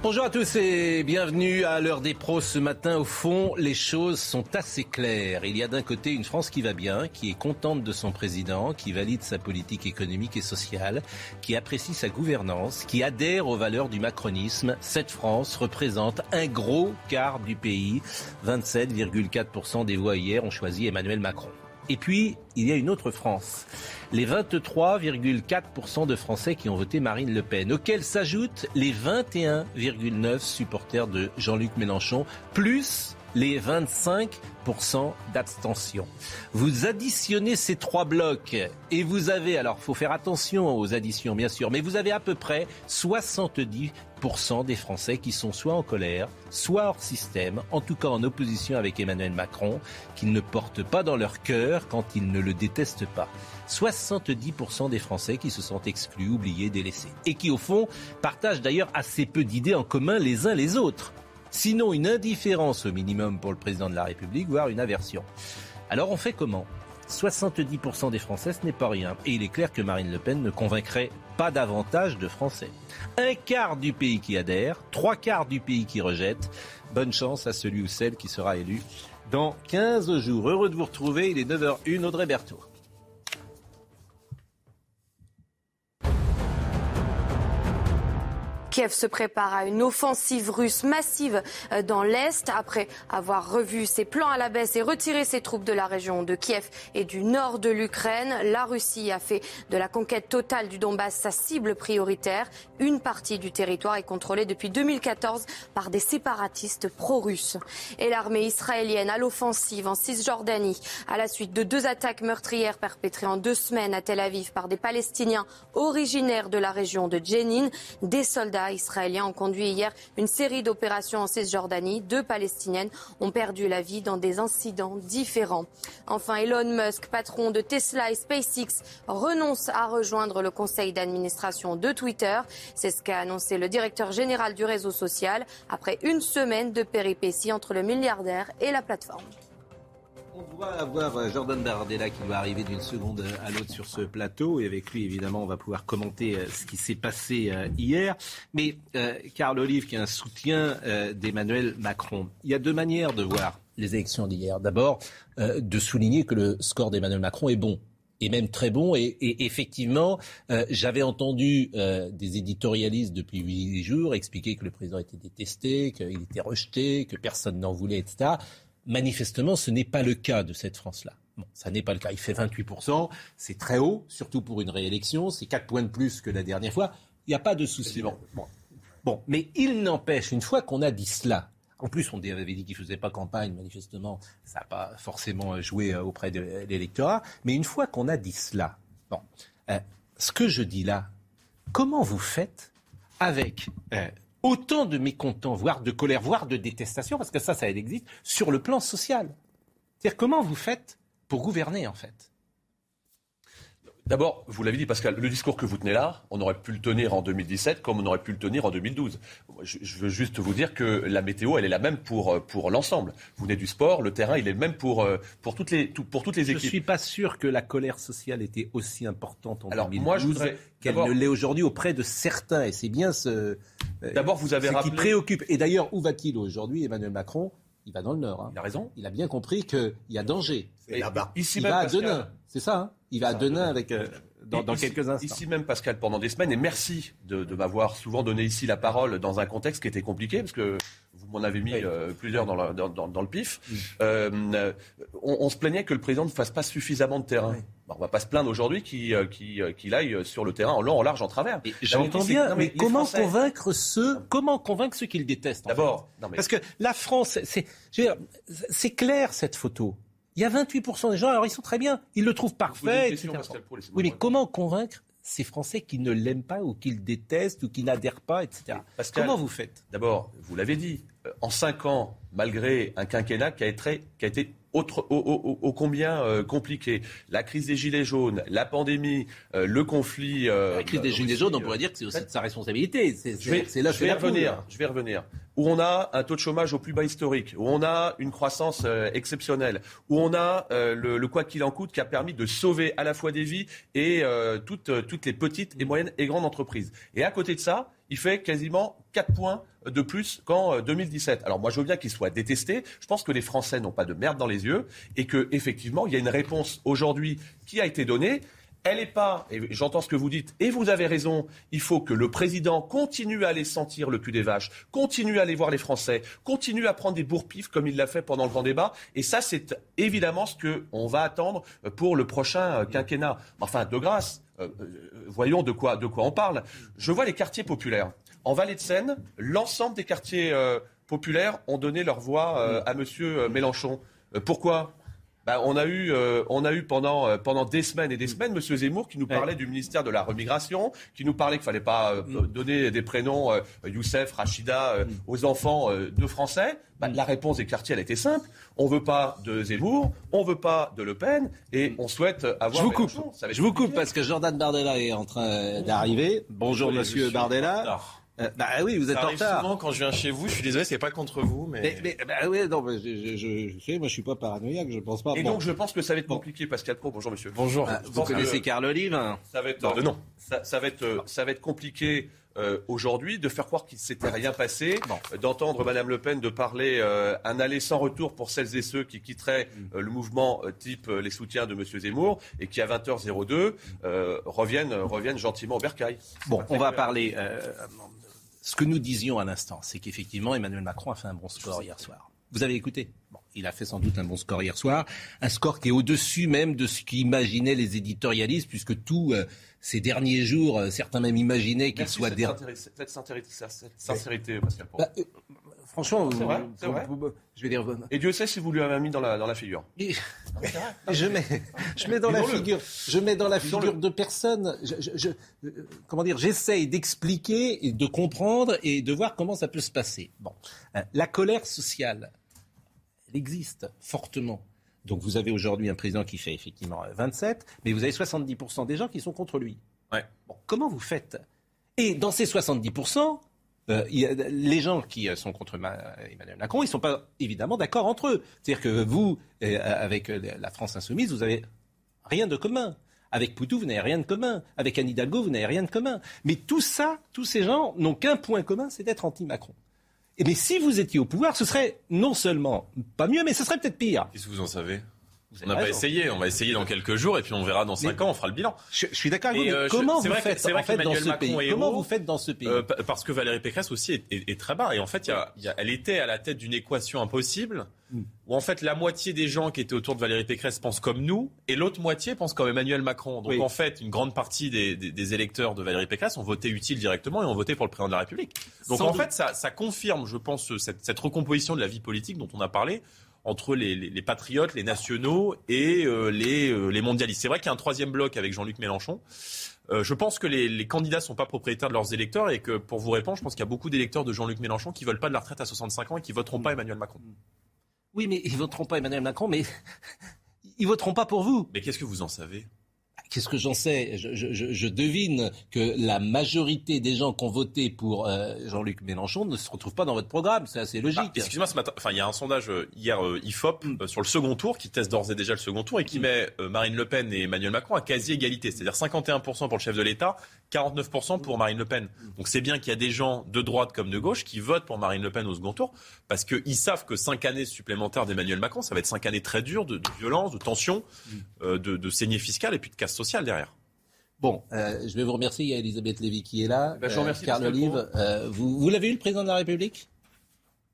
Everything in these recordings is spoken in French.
Bonjour à tous et bienvenue à l'heure des pros ce matin. Au fond, les choses sont assez claires. Il y a d'un côté une France qui va bien, qui est contente de son président, qui valide sa politique économique et sociale, qui apprécie sa gouvernance, qui adhère aux valeurs du macronisme. Cette France représente un gros quart du pays. 27,4% des voix hier ont choisi Emmanuel Macron. Et puis, il y a une autre France. Les 23,4% de Français qui ont voté Marine Le Pen, auxquels s'ajoutent les 21,9 supporters de Jean-Luc Mélenchon, plus les 25% d'abstention. Vous additionnez ces trois blocs et vous avez, alors faut faire attention aux additions bien sûr, mais vous avez à peu près 70% des Français qui sont soit en colère, soit hors système, en tout cas en opposition avec Emmanuel Macron, qu'ils ne portent pas dans leur cœur quand ils ne le détestent pas. 70% des Français qui se sont exclus, oubliés, délaissés. Et qui, au fond, partagent d'ailleurs assez peu d'idées en commun les uns les autres sinon une indifférence au minimum pour le président de la République, voire une aversion. Alors on fait comment? 70% des Français, ce n'est pas rien. Et il est clair que Marine Le Pen ne convaincrait pas davantage de Français. Un quart du pays qui adhère, trois quarts du pays qui rejette. Bonne chance à celui ou celle qui sera élu dans 15 jours. Heureux de vous retrouver, il est 9h01, Audrey Berthaud. Kiev se prépare à une offensive russe massive euh, dans l'Est après avoir revu ses plans à la baisse et retiré ses troupes de la région de Kiev et du nord de l'Ukraine. La Russie a fait de la conquête totale du Donbass sa cible prioritaire. Une partie du territoire est contrôlée depuis 2014 par des séparatistes pro-russes. Et l'armée israélienne à l'offensive en Cisjordanie à la suite de deux attaques meurtrières perpétrées en deux semaines à Tel Aviv par des Palestiniens originaires de la région de Jenin. Des soldats israéliens ont conduit hier une série d'opérations en Cisjordanie. Deux Palestiniennes ont perdu la vie dans des incidents différents. Enfin, Elon Musk, patron de Tesla et SpaceX, renonce à rejoindre le conseil d'administration de Twitter. C'est ce qu'a annoncé le directeur général du réseau social après une semaine de péripéties entre le milliardaire et la plateforme. On doit avoir euh, Jordan Bardella qui doit arriver d'une seconde à l'autre sur ce plateau. Et avec lui, évidemment, on va pouvoir commenter euh, ce qui s'est passé euh, hier. Mais Carl Olive, qui est un soutien d'Emmanuel Macron, il y a deux manières de voir les élections d'hier. D'abord, de souligner que le score d'Emmanuel Macron est bon et même très bon. Et, effectivement, j'avais entendu des éditorialistes depuis huit jours expliquer que le président était détesté, qu'il était rejeté, que personne n'en voulait, etc. Manifestement, ce n'est pas le cas de cette France-là. Bon, ça n'est pas le cas. Il fait 28%, c'est très haut, surtout pour une réélection, c'est 4 points de plus que la dernière fois. Il n'y a pas de souci. Bon, bon. mais il n'empêche, une fois qu'on a dit cela, en plus, on avait dit qu'il ne faisait pas campagne, manifestement, ça n'a pas forcément joué euh, auprès de l'électorat. Mais une fois qu'on a dit cela, bon, euh, ce que je dis là, comment vous faites avec euh, autant de mécontents, voire de colère, voire de détestation, parce que ça, ça existe, sur le plan social. C'est-à-dire comment vous faites pour gouverner, en fait? D'abord, vous l'avez dit, Pascal, le discours que vous tenez là, on aurait pu le tenir en 2017 comme on aurait pu le tenir en 2012. Je, veux juste vous dire que la météo, elle est la même pour, euh, pour l'ensemble. Vous venez du sport, le terrain, il est le même pour, euh, pour, toutes, les, pour toutes les équipes. Je ne suis pas sûr que la colère sociale était aussi importante en Alors, 2012 qu'elle ne l'est aujourd'hui auprès de certains. Et c'est bien ce, euh, D'abord, vous avez ce qui préoccupe. Et d'ailleurs, où va-t-il aujourd'hui, Emmanuel Macron? Il va dans le Nord. Hein. Il a raison. Il a bien compris qu'il y a danger. là-bas. Ici il va à Denain. C'est ça. Hein? Il va à Denain avec. Euh, dans, quelques instants. Ici même, Pascal, pendant des semaines, et merci de, m'avoir souvent donné ici la parole dans un contexte qui était compliqué, parce que vous m'en avez mis euh, plusieurs dans, dans, le pif. Euh, on, se plaignait que le président ne fasse pas suffisamment de terrain. On on va pas se plaindre aujourd'hui qu'il aille sur le terrain en long, en large, en travers. J'entends bien, mais, comment convaincre ceux, comment convaincre ceux qui le détestent D'abord, parce que la France, c'est clair cette photo. Il y a 28% des gens, alors ils sont très bien, ils le trouvent parfait. oui, mais comment convaincre ces Français qui ne l'aiment pas ou qui le détestent ou qui n'adhèrent pas, etc. Comment vous faites? D'abord, vous l'avez dit, euh, en cinq ans, malgré un quinquennat qui a été, qui a été autre, ô, combien euh, compliqué. La crise des Gilets jaunes, la pandémie, euh, le conflit. la crise des Gilets jaunes, on pourrait dire que c'est aussi de sa responsabilité. C'est là je vais revenir. Je vais revenir. Où on a un taux de chômage au plus bas historique, où on a une croissance exceptionnelle, où on a le, quoi qu'il en coûte qui a permis de sauver à la fois des vies et toutes, toutes les petites et moyennes et grandes entreprises. Et à côté de ça, il fait quasiment 4 points de plus qu'en 2017. Euh, Alors moi je veux bien qu'il soit détesté. Je pense que les Français n'ont pas de merde dans les yeux et que effectivement il y a une réponse aujourd'hui qui a été donnée. Elle n'est pas, et j'entends ce que vous dites, et vous avez raison, il faut que le président continue à aller sentir le cul des vaches, continue à aller voir les Français, continue à prendre des bourre-pifs comme il l'a fait pendant le grand débat. Et ça, c'est évidemment ce qu'on va attendre pour le prochain euh, quinquennat. Enfin, de grâce, euh, voyons de quoi, on parle. Je vois les quartiers populaires. En Vallée de Seine, l'ensemble des quartiers euh, populaires ont donné leur voix euh, à M. Euh, Mélenchon. pourquoi? Bah, on, a eu, on a eu pendant, pendant des semaines et des semaines M. Zemmour qui nous parlait du ministère de la Remigration, qui nous parlait qu'il ne fallait pas mm. donner des prénoms Youssef, Rachida mm. aux enfants de Français. Bah, la réponse des quartiers, elle était simple. On ne veut pas de Zemmour, on ne veut pas de Le Pen, et on souhaite avoir. Je vous coupe. Je vous coupe parce que Jordan Bardella est en train d'arriver. Bonjour, Monsieur Bardella. Euh, bah oui, vous êtes en retard. souvent quand je viens chez vous. Je suis désolé, c'est pas contre vous, mais. mais, bah oui, non, je, je, je, sais, moi, je suis pas paranoïaque, je pense pas. Et donc, je pense que ça va être compliqué, Pascal Pro. Bonjour, monsieur. Bonjour. Ah, vous connaissez Carl Olive? hein Ça va être non, non. Ça, ça, va être euh, ça va être compliqué. Euh, aujourd'hui, de faire croire qu'il s'était rien passé, d'entendre Madame Le Pen de parler euh, un aller sans retour pour celles et ceux qui quitteraient mm. euh, le mouvement type les soutiens de Monsieur Zemmour et qui à 20h02 reviennent, reviennent gentiment au bercail. Bon, on va parler ce que nous disions à l'instant, c'est qu'effectivement, Emmanuel Macron a fait un bon score hier soir. Vous avez écouté? Bon, Il a fait sans doute un bon score hier soir, un score qui est au-dessus même de ce qu'imaginaient les éditorialistes, puisque tous euh, ces derniers jours, euh, certains même imaginaient qu'il soit... Cette sincérité, cette sincérité Pascal bah, euh, Franchement, je vais dire. Et Dieu sait si vous lui avez mis dans la, dans la figure. je mets, je mets dans la figure, je mets dans la figure de personne. Je, comment dire J'essaye d'expliquer et de comprendre et de voir comment ça peut se passer. Bon, euh, la colère sociale, elle existe fortement. Donc vous avez aujourd'hui un président qui fait effectivement 27, mais vous avez 70% des gens qui sont contre lui. Ouais. Bon, comment vous faites? Et dans ces 70%, euh, les gens qui euh, sont contre Emmanuel Macron, ils ne sont pas évidemment d'accord entre eux. C'est-à-dire que vous, euh, avec la France insoumise, vous n'avez rien de commun. Avec Poutou, vous n'avez rien de commun. Avec Anne Hidalgo, vous n'avez rien de commun. Mais tout ça, tous ces gens n'ont qu'un point commun, c'est d'être anti-Macron. Mais si vous étiez au pouvoir, ce serait non seulement pas mieux, mais ce serait peut-être pire. Qu'est-ce que vous en savez? On n'a pas essayé, on va essayer dans quelques jours et puis on verra dans cinq ans, on fera le bilan. Je, suis d'accord avec vous. Euh, comment vous faites, fait, dans ce pays Comment vous faites dans ce pays euh, Parce que Valérie Pécresse aussi est, très bas et en fait, elle était à la tête d'une équation impossible hmm. où en fait la moitié des gens qui étaient autour de Valérie Pécresse pensent comme nous et l'autre moitié pense comme Emmanuel Macron. Donc en fait, une grande partie des, électeurs de Valérie Pécresse ont voté utile directement et ont voté pour le président de la République. Donc en fait, ça, ça, confirme, je pense, cette, cette recomposition de la vie politique dont on a parlé entre les, patriotes, les nationaux et euh, euh, les, mondialistes. C'est vrai qu'il y a un troisième bloc avec Jean-Luc Mélenchon. Euh, je pense que les, candidats ne sont pas propriétaires de leurs électeurs et que, pour vous répondre, je pense qu'il y a beaucoup d'électeurs de Jean-Luc Mélenchon qui ne veulent pas de la retraite à 65 ans et qui voteront pas Emmanuel Macron. Oui, mais ils voteront pas Emmanuel Macron, mais ils voteront pas pour vous. Mais qu'est-ce que vous en savez? Qu'est-ce que j'en sais? Je, devine que la majorité des gens qui ont voté pour euh, Jean-Luc Mélenchon ne se retrouvent pas dans votre programme. C'est assez logique. Ah, excusez-moi, ce matin, enfin, il y a un sondage euh, hier euh, IFOP mm. sur le second tour qui teste d'ores et déjà le second tour et qui mm. met Marine Le Pen et Emmanuel Macron à quasi égalité, c'est-à-dire 51% pour le chef de l'État, 49% pour Marine Le Pen. Donc c'est bien qu'il y a des gens de droite comme de gauche qui votent pour Marine Le Pen au second tour parce qu'ils savent que cinq années supplémentaires d'Emmanuel Macron, ça va être cinq années très dures de, violence, de tension, mm. de, de saignée fiscale et puis de casse sociale derrière. Bon, euh, je vais vous remercier. Il y a Elisabeth Lévy qui est là. Ben, je vous remercie. Carl Olive, euh, vous, vous l'avez eu le président de la République?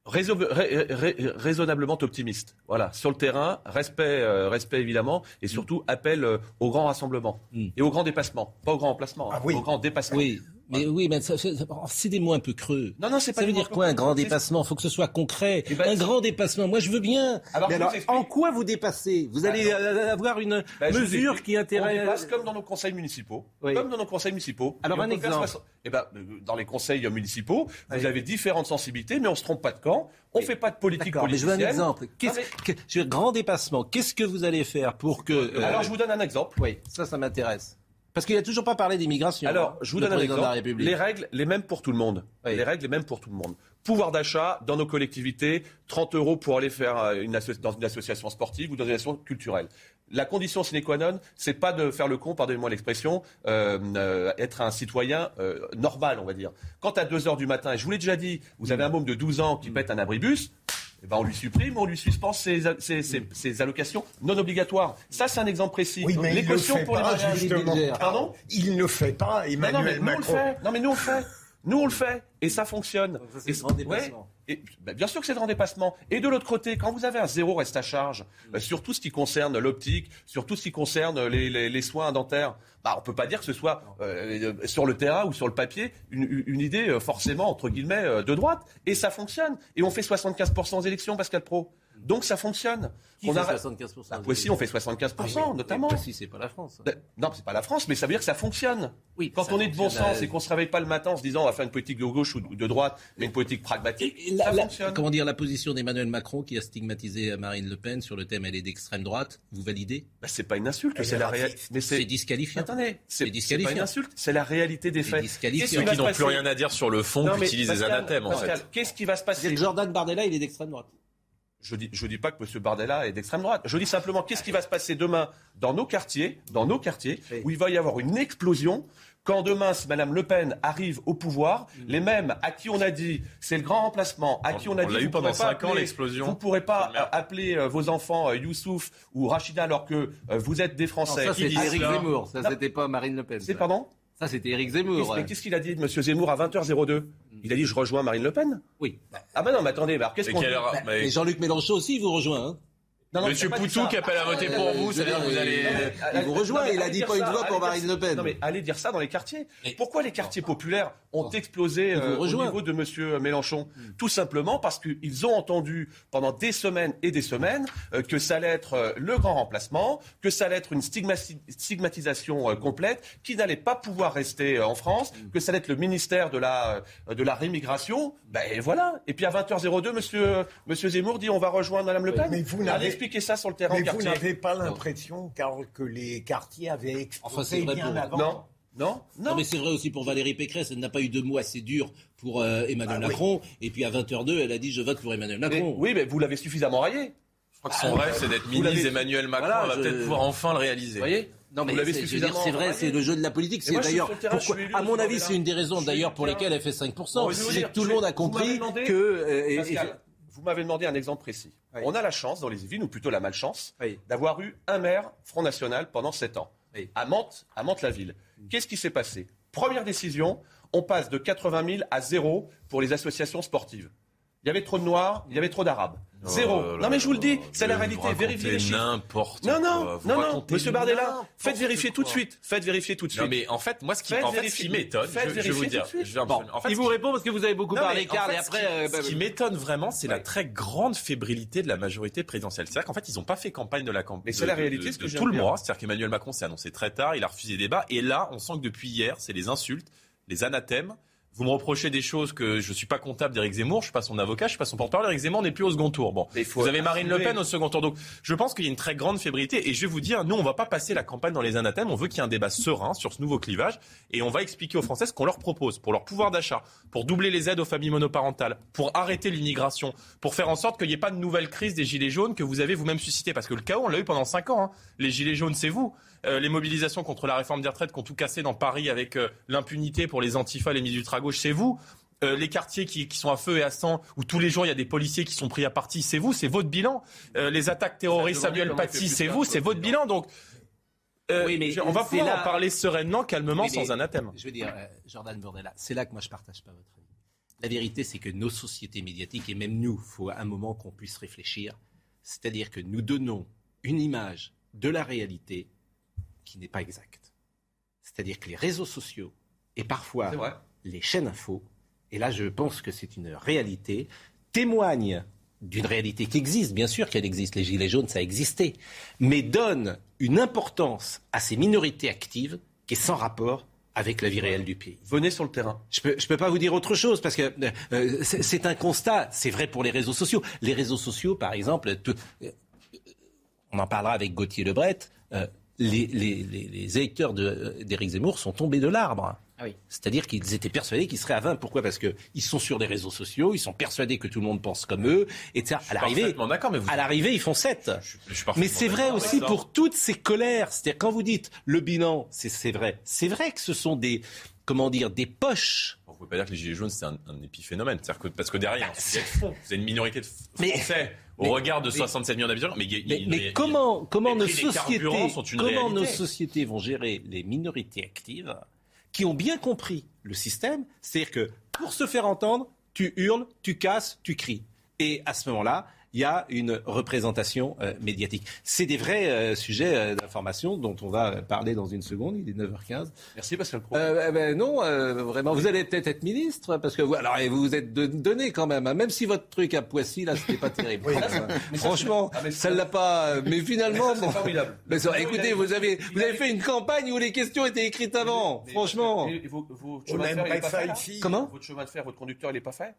Raisonnablement optimiste. Voilà, sur le terrain, respect, euh, respect évidemment, et surtout appel euh, au grand rassemblement mm. et au grand dépassement, pas au grand emplacement, hein, ah au grand dépassement. Oui. Mais oui, mais c'est des mots un peu creux. Non, non, c'est pas Ça veut dire quoi un grand dépassement? Il faut que ce soit concret. Eh ben, un grand dépassement. Moi, je veux bien. Alors, mais alors en quoi vous dépassez? Vous allez euh, avoir une ben, mesure qui intéresse. On dépasse comme dans nos conseils municipaux. Comme dans nos conseils municipaux. Alors, un exemple. Eh ben, euh, dans les conseils municipaux, vous avez différentes sensibilités, mais on se trompe pas de camp. On ne fait pas de politique politicienne. Mais je veux un exemple. Qu'est-ce grand dépassement. Qu'est-ce que vous allez faire pour que. Euh, alors, je vous donne un exemple. Oui, ça, ça m'intéresse. Parce qu'il n'a toujours pas parlé d'immigration. Alors, hein, je vous donne un exemple. Les règles, les mêmes pour tout le monde. Les règles, les mêmes pour tout le monde. Pouvoir d'achat dans nos collectivités, 30 euros pour aller faire euh, une dans une association sportive ou dans une association culturelle. La condition sine qua non, c'est pas de faire le con, pardonnez-moi l'expression, euh, euh, être un citoyen normal, on va dire. Quand à 2 heures du matin, et je vous l'ai déjà dit, vous avez un môme de 12 ans qui pète un abribus, eh ben on lui supprime, on lui suspend ses, ses, allocations non obligatoires. Ça, c'est un exemple précis. Oui, mais les cautions pour pas, les justement. Pardon Il ne le fait pas, Emmanuel non, mais Macron. Nous, on le fait. Non, mais nous, on le fait. Nous, on le fait. Et ça fonctionne. c'est et, dépassement. Et, ben, bien sûr que c'est grand dépassement. Et de l'autre côté, quand vous avez un zéro reste à charge, ben, sur tout ce qui concerne l'optique, sur tout ce qui concerne les, soins dentaires, bah, on ne peut pas dire que ce soit euh, sur le terrain ou sur le papier une, idée euh, forcément, entre guillemets, euh, de droite. Et ça fonctionne. Et on fait 75% aux élections, Pascal Pro. Donc ça fonctionne. Qui on fait a... 75% bah, Poissy, on fait 75%, ah notamment. Poissy, c'est pas la France. Ben, non, c'est pas la France, mais ça veut dire que ça fonctionne. Oui, Quand on est de bon sens et qu'on se réveille pas le matin en se disant on va faire une politique de gauche ou de droite, mais une politique pragmatique, ça fonctionne. Comment dire, la position d'Emmanuel Macron qui a stigmatisé Marine Le Pen sur le thème elle est d'extrême droite, vous validez? Bah, C'est pas une insulte, c'est la réalité. C'est disqualifiant. Attendez, c'est pas une insulte, c'est la réalité des faits. Ceux qui n'ont plus rien à dire sur le fond, qui utilisent des anathèmes en fait. Qu'est-ce qui va se passer? Jordan Bardella, il est d'extrême droite. Je dis, je dis pas que M. Bardella est d'extrême droite. Je dis simplement qu'est-ce qui va se passer demain dans nos quartiers, dans nos quartiers, où il va y avoir une explosion. Quand demain, si Mme Le Pen arrive au pouvoir, mm. les mêmes à qui on a dit c'est le grand remplacement, à qui on a dit eu pendant 5 ans l'explosion. Vous ne pourrez pas appeler euh, vos enfants euh, Youssouf ou Rachida alors que euh, vous êtes des Français. ça c'était Éric Zemmour, ça c'était pas Marine Le Pen. C'est pardon Ça c'était Éric Zemmour. Qu'est-ce qu'il a dit de M. Zemmour à 20h02 il a dit je rejoins Marine Le Pen? Oui. Ah ben non, mais attendez, alors qu'est-ce qu'on dit? bah, Jean-Luc Mélenchon aussi vous rejoint. Hein Monsieur Poutou qui appelle à voter pour vous, c'est-à-dire que vous allez. Il vous rejoint, il a dit pas une voix pour Marine Le Pen. Non mais allez dire ça dans les quartiers. Pourquoi les quartiers populaires ont explosé euh, au niveau de Monsieur Mélenchon? Hmm. Tout simplement parce qu'ils ont entendu pendant des semaines et des semaines euh, que ça allait être euh, le grand remplacement, que ça allait être une stigmatisation complète, qui n'allait pas pouvoir rester en France, hmm. que ça allait être le ministère de la de la rémigration. Ben voilà. Et puis à 20h02, Monsieur Monsieur Zemmour dit on va rejoindre Madame Le Pen. Mais vous ça sur le terrain Mais vous n'avez pas l'impression que les quartiers avaient explosé bien avant Non. Non, non. mais c'est vrai aussi pour Valérie Pécresse. Elle n'a pas eu de mots assez durs pour euh, Emmanuel ah Macron. Et puis à 20h02, elle a dit je vote pour Emmanuel Macron. oui, mais vous l'avez suffisamment raillé. Je crois que son ah, rêve, c'est d'être ministre Emmanuel Macron. on va peut-être pouvoir enfin le réaliser. Vous voyez non, mais c'est vrai, c'est le jeu de la politique. C'est d'ailleurs, à mon avis, c'est une des raisons d'ailleurs pour lesquelles elle fait 5%. c'est que tout le monde a compris que. Vous m'avez demandé un exemple précis. On a la chance dans les villes, ou plutôt la malchance, d'avoir eu un maire Front National pendant sept ans. À Mantes, à Mantes-la-Ville. Mm. Qu'est-ce qui s'est passé? Première décision, on passe de 80 000 à zéro pour les associations sportives. Il y avait trop de Noirs, il y avait trop d'Arabes. Zéro. Oh non mais je vous le dis, c'est la réalité. Vérifiez les chiffres. N'importe Non non non non. Monsieur Bardella, faites vérifier tout de suite. Faites vérifier tout de suite. Non mais en fait, moi ce qui, en fait, ce qui m'étonne, je, vais vous dire, en fait, il vous répond parce que vous avez beaucoup parlé, Carl. Et après, euh, ce qui m'étonne vraiment, c'est la très grande fébrilité de la majorité présidentielle. C'est-à-dire qu'en fait, ils n'ont pas fait campagne de la campagne. Mais c'est la réalité, ce que tout le mois. C'est-à-dire qu'Emmanuel Macron s'est annoncé très tard, il a refusé débat, et là, on sent que depuis hier, c'est les insultes, les anathèmes. Vous me reprochez des choses que je ne suis pas comptable d'Éric Zemmour, je suis pas son avocat, je suis pas son porte-parole. Éric Zemmour n'est plus au second tour. Bon, vous avez Marine Le Pen au second tour. Donc, je pense qu'il y a une très grande fébrilité. Et je vais vous dire, nous, on va pas passer la campagne dans les anathèmes. On veut qu'il y ait un débat serein sur ce nouveau clivage. Et on va expliquer aux Français ce qu'on leur propose pour leur pouvoir d'achat, pour doubler les aides aux familles monoparentales, pour arrêter l'immigration, pour faire en sorte qu'il n'y ait pas de nouvelle crise des gilets jaunes que vous avez vous-même suscité. Parce que le chaos, on l'a eu pendant cinq ans. Hein. Les gilets jaunes, c'est vous. Euh, les mobilisations contre la réforme des retraites qui ont tout cassé dans Paris avec euh, l'impunité pour les antifas, les milieux ultra-gauche, c'est vous. Euh, les quartiers qui, sont à feu et à sang, où tous les jours il y a des policiers qui sont pris à partie, c'est vous, c'est votre bilan. les attaques terroristes, Samuel Paty, c'est vous, c'est votre bilan. Donc, oui, mais on va pouvoir en parler sereinement, calmement, sans anathème. Je veux dire, Jordan Bordella, c'est là que moi je partage pas votre avis. La vérité, c'est que nos sociétés médiatiques, et même nous, il faut un moment qu'on puisse réfléchir, c'est-à-dire que nous donnons une image de la réalité qui n'est pas exact. C'est-à-dire que les réseaux sociaux Et parfois, les chaînes info, et là je pense que c'est une réalité, témoignent d'une réalité qui existe, bien sûr qu'elle existe, les gilets jaunes, ça a existé, mais donnent une importance à ces minorités actives qui est sans rapport avec la vie réelle du pays. Venez sur le terrain. Je peux, peux pas vous dire autre chose parce que euh, c'est un constat. C'est vrai pour les réseaux sociaux. Les réseaux sociaux, par exemple, euh, on en parlera avec Gauthier Lebret. Euh, les, les, électeurs d'Éric Zemmour sont tombés de l'arbre. Ah C'est-à-dire qu'ils étaient persuadés qu'ils seraient à 20. Pourquoi? Parce qu'ils sont sur les réseaux sociaux, ils sont persuadés que tout le monde pense comme eux. Et à l'arrivée, à l'arrivée, ils font 7. mais c'est vrai aussi pour toutes ces colères. C'est-à-dire quand vous dites le bilan, c'est vrai. C'est vrai que ce sont des, comment dire, des poches. Pas dire que les Gilets jaunes, c'est un, épiphénomène. Que, parce que derrière, bah, vous, une minorité de Français au regard de 67 millions d'habitants. Mais, mais, comment, comment, nos sociétés, comment nos sociétés vont gérer les minorités actives qui ont bien compris le système, c'est-à-dire que pour se faire entendre, tu hurles, tu casses, tu cries. Et à ce moment-là, il y a une représentation euh, médiatique. C'est des vrais euh, sujets euh, d'information dont on va parler dans une seconde. Il est 9h15. Merci Pascal Pro. Eh ben, non, vraiment. Vous allez peut-être être ministre parce que vous, alors vous vous êtes donné quand même. Hein, même si votre truc à Poissy là, c'était pas terrible. Franchement, ah, ça ne l'a pas. Mais finalement, c'est formidable. Mais écoutez, vous avez vous avez fait une campagne où les questions étaient écrites avant. Franchement. Comment? Votre chemin de fer, votre conducteur, il n'est pas fait?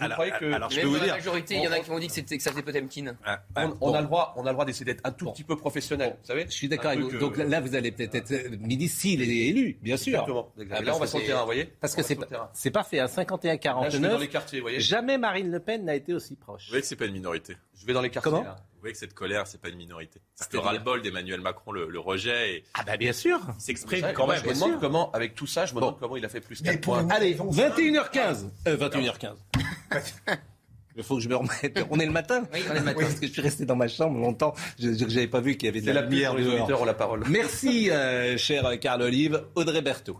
alors, je peux vous dire. La majorité, il y en a qui m'ont dit que c'était que ça Potemkin. Ah, on, a le droit, on a le droit d'essayer d'être un tout petit peu professionnel. Vous savez Je suis d'accord avec vous. Donc là, vous allez peut-être être ministre s'il est élu, bien sûr. Exactement. Ah, là, on va sur le terrain, vous voyez Parce que c'est pas fait. À 51-49. dans les quartiers, vous voyez. Jamais Marine Le Pen n'a été aussi proche. Vous voyez que c'est pas une minorité. Je vais dans les quartiers. Comment Vous voyez que cette colère, c'est pas une minorité. C'est le ras-le-bol d'Emmanuel Macron, le, rejet. Et... Ah bah bien sûr. Il s'exprime quand même. Je me demande comment, avec tout ça, je me demande comment il a fait plus 4 points. Allez, 21h15. 21h15. Il faut que je me remette. On est le matin Oui, on est le matin. Parce que je suis resté dans ma chambre longtemps. Je n'avais pas vu qu'il y avait de la, lumière. Les auditeurs ont la parole. Merci, euh, cher Carl Olive. Audrey Berthaud.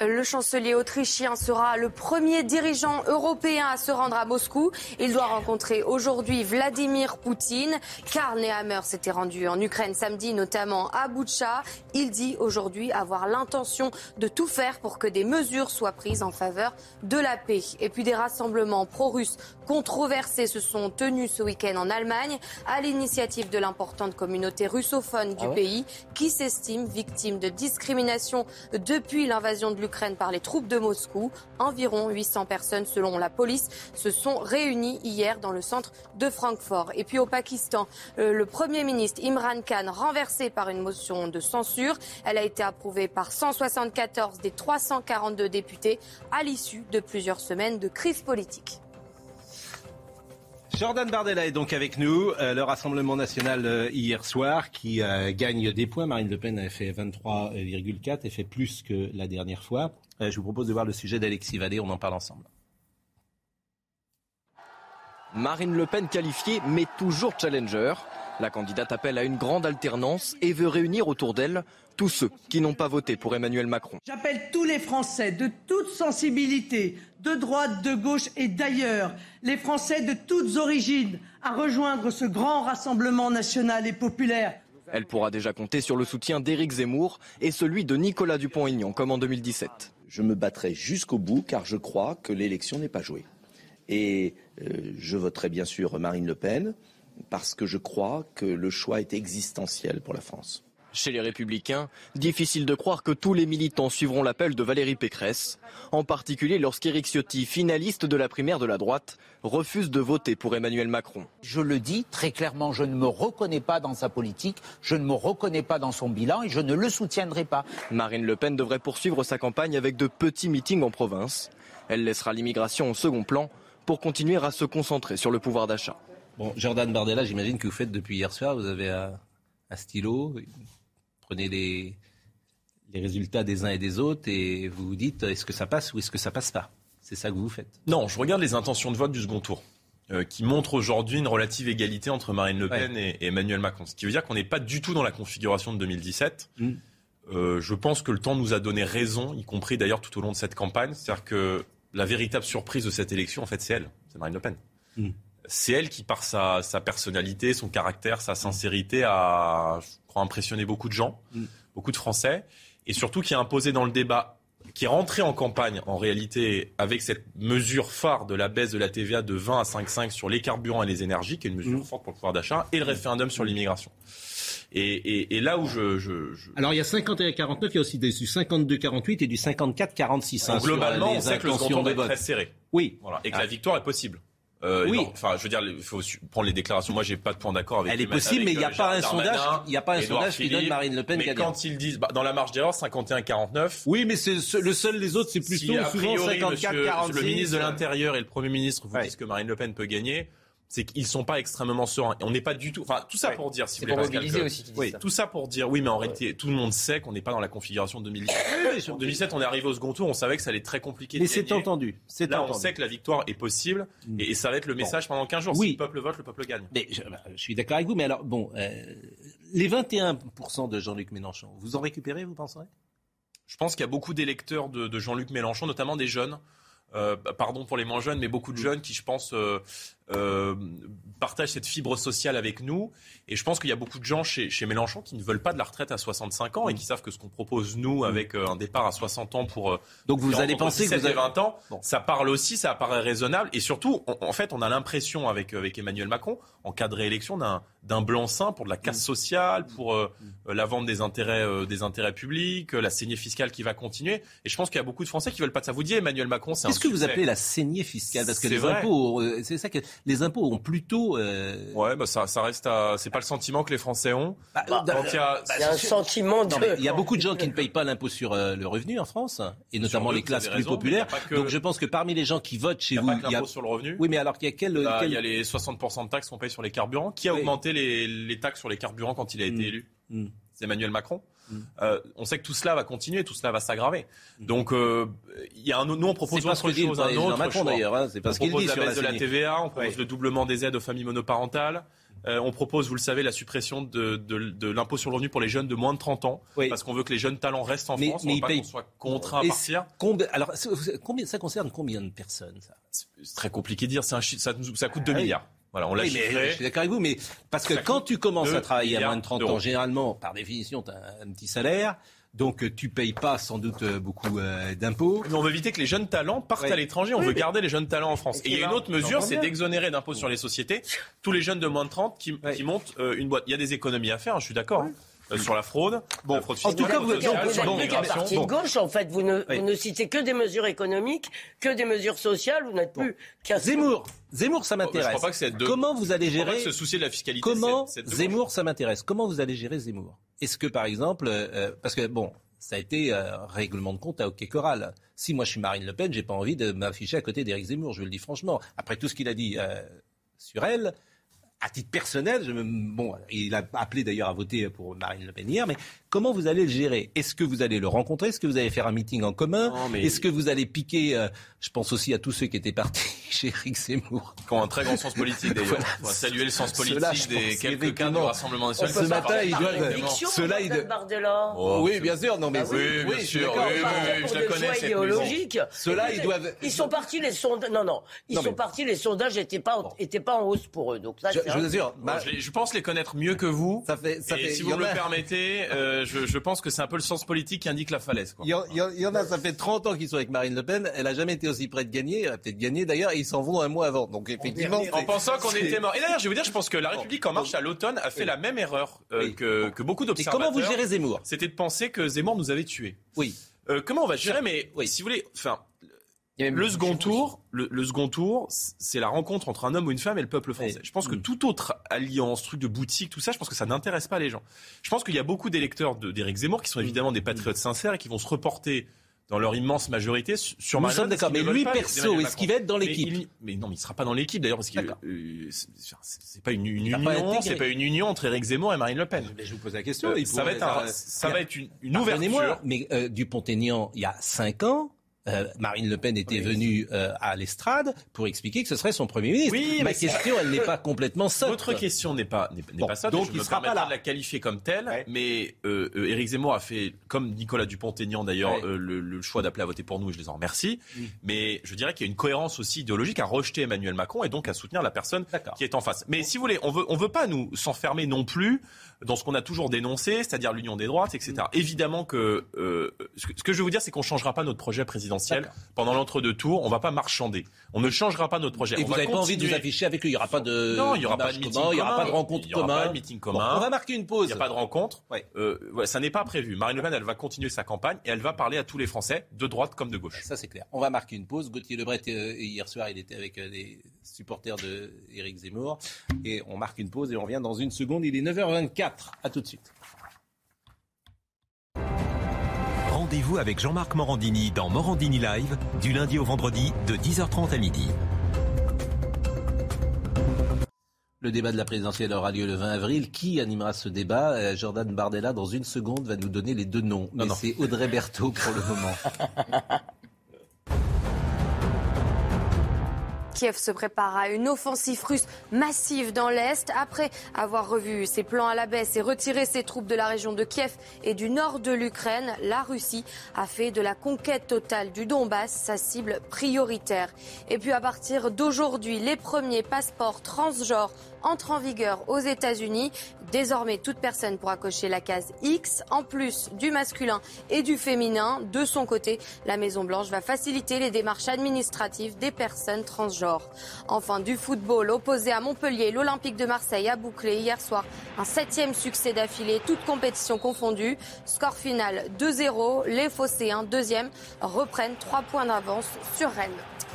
Le chancelier autrichien sera le premier dirigeant européen à se rendre à Moscou. Il doit rencontrer aujourd'hui Vladimir Poutine. Karl Nehammer s'était rendu en Ukraine samedi, notamment à Boutcha. Il dit aujourd'hui avoir l'intention de tout faire pour que des mesures soient prises en faveur de la paix. Et puis des rassemblements pro-russes controversés se sont tenus ce week-end en Allemagne à l'initiative de l'importante communauté russophone du ah pays qui s'estime victime de discrimination depuis l'invasion de l'Ukraine par les troupes de Moscou. Environ 800 personnes, selon la police, se sont réunies hier dans le centre de Francfort. Et puis au Pakistan, euh, le Premier ministre Imran Khan renversé par une motion de censure. Elle a été approuvée par 174 des 342 députés à l'issue de plusieurs semaines de crise politique. Jordan Bardella est donc avec nous. Euh, le Rassemblement national euh, hier soir qui euh, gagne des points. Marine Le Pen a fait 23,4 et fait plus que la dernière fois. je vous propose de voir le sujet d'Alexis Vallée. On en parle ensemble. Marine Le Pen qualifiée mais toujours challenger. La candidate appelle à une grande alternance et veut réunir autour d'elle tous ceux qui n'ont pas voté pour Emmanuel Macron. J'appelle tous les Français de toute sensibilité, de droite, de gauche et d'ailleurs, les Français de toutes origines, à rejoindre ce grand rassemblement national et populaire. Elle pourra déjà compter sur le soutien d'Éric Zemmour et celui de Nicolas Dupont-Aignan, comme en 2017. Je me battrai jusqu'au bout car je crois que l'élection n'est pas jouée. Et euh, je voterai bien sûr Marine Le Pen parce que je crois que le choix est existentiel pour la France. Chez les Républicains, difficile de croire que tous les militants suivront l'appel de Valérie Pécresse, en particulier lorsqu'Éric Ciotti, finaliste de la primaire de la droite, refuse de voter pour Emmanuel Macron. Je le dis très clairement, je ne me reconnais pas dans sa politique, je ne me reconnais pas dans son bilan et je ne le soutiendrai pas. Marine Le Pen devrait poursuivre sa campagne avec de petits meetings en province. Elle laissera l'immigration au second plan pour continuer à se concentrer sur le pouvoir d'achat. Bon, Jordan Bardella, j'imagine que vous faites depuis hier soir, vous avez un, stylo, prenez les, les résultats des uns et des autres et vous vous dites est-ce que ça passe ou est-ce que ça passe pas? C'est ça que vous faites? Non, je regarde les intentions de vote du second tour. Euh, qui montrent aujourd'hui une relative égalité entre Marine Le Pen et, Emmanuel Macron. Ce qui veut dire qu'on n'est pas du tout dans la configuration de 2017. Mm. Euh, je pense que le temps nous a donné raison, y compris d'ailleurs tout au long de cette campagne. C'est-à-dire que la véritable surprise de cette élection, en fait, c'est elle, c'est Marine Le Pen. Mm c'est elle qui, par sa, sa, personnalité, son caractère, sa sincérité, a, crois, impressionné beaucoup de gens, mm. beaucoup de Français, et surtout qui a imposé dans le débat, qui est rentré en campagne, en réalité, avec cette mesure phare de la baisse de la TVA de 20 à 5,5 sur les carburants et les énergies, qui est une mesure mm. forte pour le pouvoir d'achat, et le référendum sur l'immigration. Et, là où je, Alors il y a 51-49, il y a aussi du 52-48 et du 54-46. Hein, globalement, on sait que le second tour est très serré. Oui. Voilà, et que la victoire est possible. Euh, oui. enfin, je veux dire, il faut prendre les déclarations. Moi, j'ai pas de point d'accord avec. Elle est possible, mais il n'y a, pas un sondage. Il n'y a pas un sondage qui donne Marine Le Pen. Mais quand ils disent bah, dans la marge d'erreur 51-49. Oui, mais c'est le seul. Les autres, c'est plutôt si, souvent 54-46. Le ministre de l'Intérieur et le Premier ministre vous disent que Marine Le Pen peut gagner c'est qu'ils sont pas extrêmement sereins. on n'est pas du tout. Enfin, tout ça pour dire, si vous voulez, pour mobiliser aussi. Oui, tout ça pour dire, oui, mais en réalité, tout le monde sait qu'on n'est pas dans la configuration de 2017. en 2007, on est arrivé au second tour, on savait que ça allait être très compliqué. Mais c'est entendu. Là, on sait que la victoire est possible mm. et, ça va être le message pendant 15 jours. Oui. Si le peuple vote, le peuple gagne. Mais je, bah, suis d'accord avec vous, mais alors, bon, euh, les 21% de Jean-Luc Mélenchon, vous en récupérez, vous penserez? Je pense qu'il y a beaucoup d'électeurs de, Jean-Luc Mélenchon, notamment des jeunes. Euh, pardon pour les moins jeunes, mais beaucoup de mm. jeunes qui, je pense, euh, euh, partagent cette fibre sociale avec nous. Et je pense qu'il y a beaucoup de gens chez, chez, Mélenchon qui ne veulent pas de la retraite à 65 ans et qui savent que ce qu'on propose nous avec euh, un départ à 60 ans pour euh, donc vous allez penser que vous avez 20 ans, ça parle aussi, ça apparaît raisonnable. Et surtout, en fait, on a l'impression avec avec Emmanuel Macron en cas de réélection d'un d'un blanc-seing pour de la casse sociale, pour la vente des intérêts des intérêts publics, la saignée fiscale qui va continuer. Et je pense qu'il y a beaucoup de Français qui veulent pas de ça. Vous dites Emmanuel Macron, c'est Qu'est-ce que vous appelez la saignée fiscale? Parce que les impôts, c'est ça que les impôts ont plutôt. Euh... Ouais, bah ça, ça reste à. C'est pas le sentiment que les Français ont. Bah, bah, il y a, un sentiment de. il y a beaucoup de gens qui ne payent pas l'impôt sur euh, le revenu en France, et notamment les classes plus populaires. Donc je pense que parmi les gens qui votent chez vous, il y a sur le revenu. Oui, mais alors il y a quel, bah, Il y a les 60% de taxes qu'on paye sur les carburants. Qui a augmenté les, les, taxes sur les carburants quand il a été mm. élu mm. C'est Emmanuel Macron. Mm. Euh, on sait que tout cela va continuer, tout cela va s'aggraver. Donc, euh, il y a un, nous on propose autre chose, un autre Macron, d'ailleurs. Hein, c'est on propose la baisse de la TVA, on propose le doublement des aides aux familles monoparentales. Euh, on propose, vous le savez, la suppression de, de, l'impôt sur le revenu pour les jeunes de moins de 30 ans, parce qu'on veut que les jeunes talents restent en France, mais on veut pas qu'on soit contraint à partir. alors, combien, ça concerne combien de personnes ça? C'est très compliqué de dire, ça, ça coûte 2 ah milliards. Voilà, on l'a Je suis d'accord avec vous, mais parce que quand tu commences à travailler à moins de 30 ans, généralement, par définition, tu as un petit salaire. Donc euh, tu payes pas sans doute euh, beaucoup euh, d'impôts. Mais on veut éviter que les jeunes talents partent à l'étranger. On veut garder les jeunes talents en France. Et il y a une autre mesure, c'est d'exonérer d'impôts sur les sociétés tous les jeunes de moins de 30 qui, montent une boîte. Il y a des économies à faire, hein, je suis d'accord. Euh, sur la fraude. Bon, la fraude en tout cas, vous êtes un parti de gauche, en fait. Vous ne, vous ne, citez que des mesures économiques, que des mesures sociales. Vous n'êtes plus qu'un Zemmour. Zemmour, ça m'intéresse. Comment vous allez gérer se soucier de la fiscalité Comment Zemmour, ça m'intéresse. Comment vous allez gérer Zemmour? Est-ce que, par exemple, euh, euh, parce que bon, ça a été un règlement de compte à hockey choral. Si moi je suis Marine Le Pen, j'ai pas envie de m'afficher à côté d'Éric Zemmour. Je le dis franchement. Après tout ce qu'il a dit sur elle, à titre personnel, je bon, il a appelé d'ailleurs à voter pour Marine Le Pen hier, mais Comment vous allez le gérer? Est-ce que vous allez le rencontrer? Est-ce que vous allez faire un meeting en commun? Est-ce que vous allez piquer euh, Je pense aussi à tous ceux qui étaient partis chez Eric Zemmour. Qui ont un très grand sens politique d'ailleurs. On va saluer le sens politique des quelques cas du Rassemblement national. Ce matin, ils doivent... Cela, ils oh, oui, bien sûr. Non, mais oui, bien sûr. Oui, oui, je la connais. idéologique. Cela, ils doivent... Ils sont partis les sondages... Non, non. Ils sont partis, les sondages n'étaient pas, étaient pas en hausse pour eux. Donc ça, je, vous assure. Je pense les connaître mieux que vous. Ça fait, ça fait, si vous me le permettez, euh, je, pense que c'est un peu le sens politique qui indique la falaise. Il, y en, a, ça fait 30 ans qu'ils sont avec Marine Le Pen. Elle a jamais été aussi près de gagner. Elle a peut-être gagné d'ailleurs et ils s'en vont un mois avant. Donc effectivement. En pensant qu'on était mort. Et d'ailleurs, je vais vous dire, je pense que La République en marche à l'automne a fait la même erreur euh, que, que, beaucoup d'observateurs. Et comment vous gérez Zemmour? C'était de penser que Zemmour nous avait tués. Oui. Euh, comment on va gérer Mais oui. si vous voulez, enfin, le second tour, le, second tour, c'est la rencontre entre un homme ou une femme et le peuple français. Je pense que mm. toute autre alliance, truc de boutique, tout ça, je pense que ça n'intéresse pas les gens. Je pense qu'il y a beaucoup d'électeurs d'Éric Zemmour qui sont mm. évidemment des patriotes sincères et qui vont se reporter dans leur immense majorité sur Nous sommes d'accord, mais lui perso, est-ce qu'il va être dans l'équipe mais, non, mais il sera pas dans l'équipe d'ailleurs parce que euh, c'est pas une, union, c'est pas une union entre Éric Zemmour et Marine Le Pen. Mais je vous pose la question. Euh, ça, va être ça va être une, ouverture. Mais euh, Dupont-Aignan, il y a cinq ans, euh, Marine Le Pen était venue euh, à l'estrade pour expliquer que ce serait son Premier ministre. Oui, Ma question, elle n'est pas complètement sotte. Votre question n'est pas, n'est, pas donc je il me sera pas là. de la qualifier comme telle. Mais euh, euh, Éric Zemmour a fait, comme Nicolas Dupont-Aignan d'ailleurs, Ouais. le, le choix d'appeler à voter pour nous. et Je les en remercie. Mais je dirais qu'il y a une cohérence aussi idéologique à rejeter Emmanuel Macron et donc à soutenir la personne qui est en face. Mais si vous voulez, on veut, on veut pas nous s'enfermer non plus dans ce qu'on a toujours dénoncé, c'est-à-dire l'union des droites, etc. Évidemment que euh, ce que je veux vous dire, c'est qu'on changera pas notre projet présidentiel pendant l'entre-deux tours. On va pas marchander. On ne changera pas notre projet. Et on vous n'avez pas envie de vous afficher avec lui. Il n'y aura pas de. Non, il n'y aura pas de meeting commun, Il n'y aura pas de rencontre commun. pas de meeting commun. on va marquer une pause. Il n'y a pas de rencontre. Euh, ça n'est pas prévu. Marine Le Pen, elle va continuer sa campagne et elle va parler à tous les Français, de droite comme de gauche. Ça, c'est clair. On va marquer une pause. Gauthier Lebret, euh, hier soir, il était avec euh, les supporters de Éric Zemmour. Et on marque une pause et on revient dans une seconde. Il est 9h24. À tout de suite. Rendez-vous avec Jean-Marc Morandini dans Morandini Live du lundi au vendredi de 10h30 à midi. Le débat de la présidentielle aura lieu le 20 avril. Qui animera ce débat? Euh, Jordan Bardella, dans une seconde, va nous donner les deux noms. Mais non. c'est Audrey Berthaud pour le moment. Kiev se prépare à une offensive russe massive dans l'Est. Après avoir revu ses plans à la baisse et retiré ses troupes de la région de Kiev et du nord de l'Ukraine, la Russie a fait de la conquête totale du Donbass sa cible prioritaire. Et puis à partir d'aujourd'hui, les premiers passeports transgenres entrent en vigueur aux États-Unis. Désormais, toute personne pourra cocher la case X en plus du masculin et du féminin. De son côté, la Maison-Blanche va faciliter les démarches administratives des personnes transgenres. Enfin, du football opposé à Montpellier, l'Olympique de Marseille a bouclé hier soir un septième succès d'affilée, toutes compétitions confondues. Score final 2-0. Les Phocéens, deuxième, reprennent trois points d'avance sur Rennes.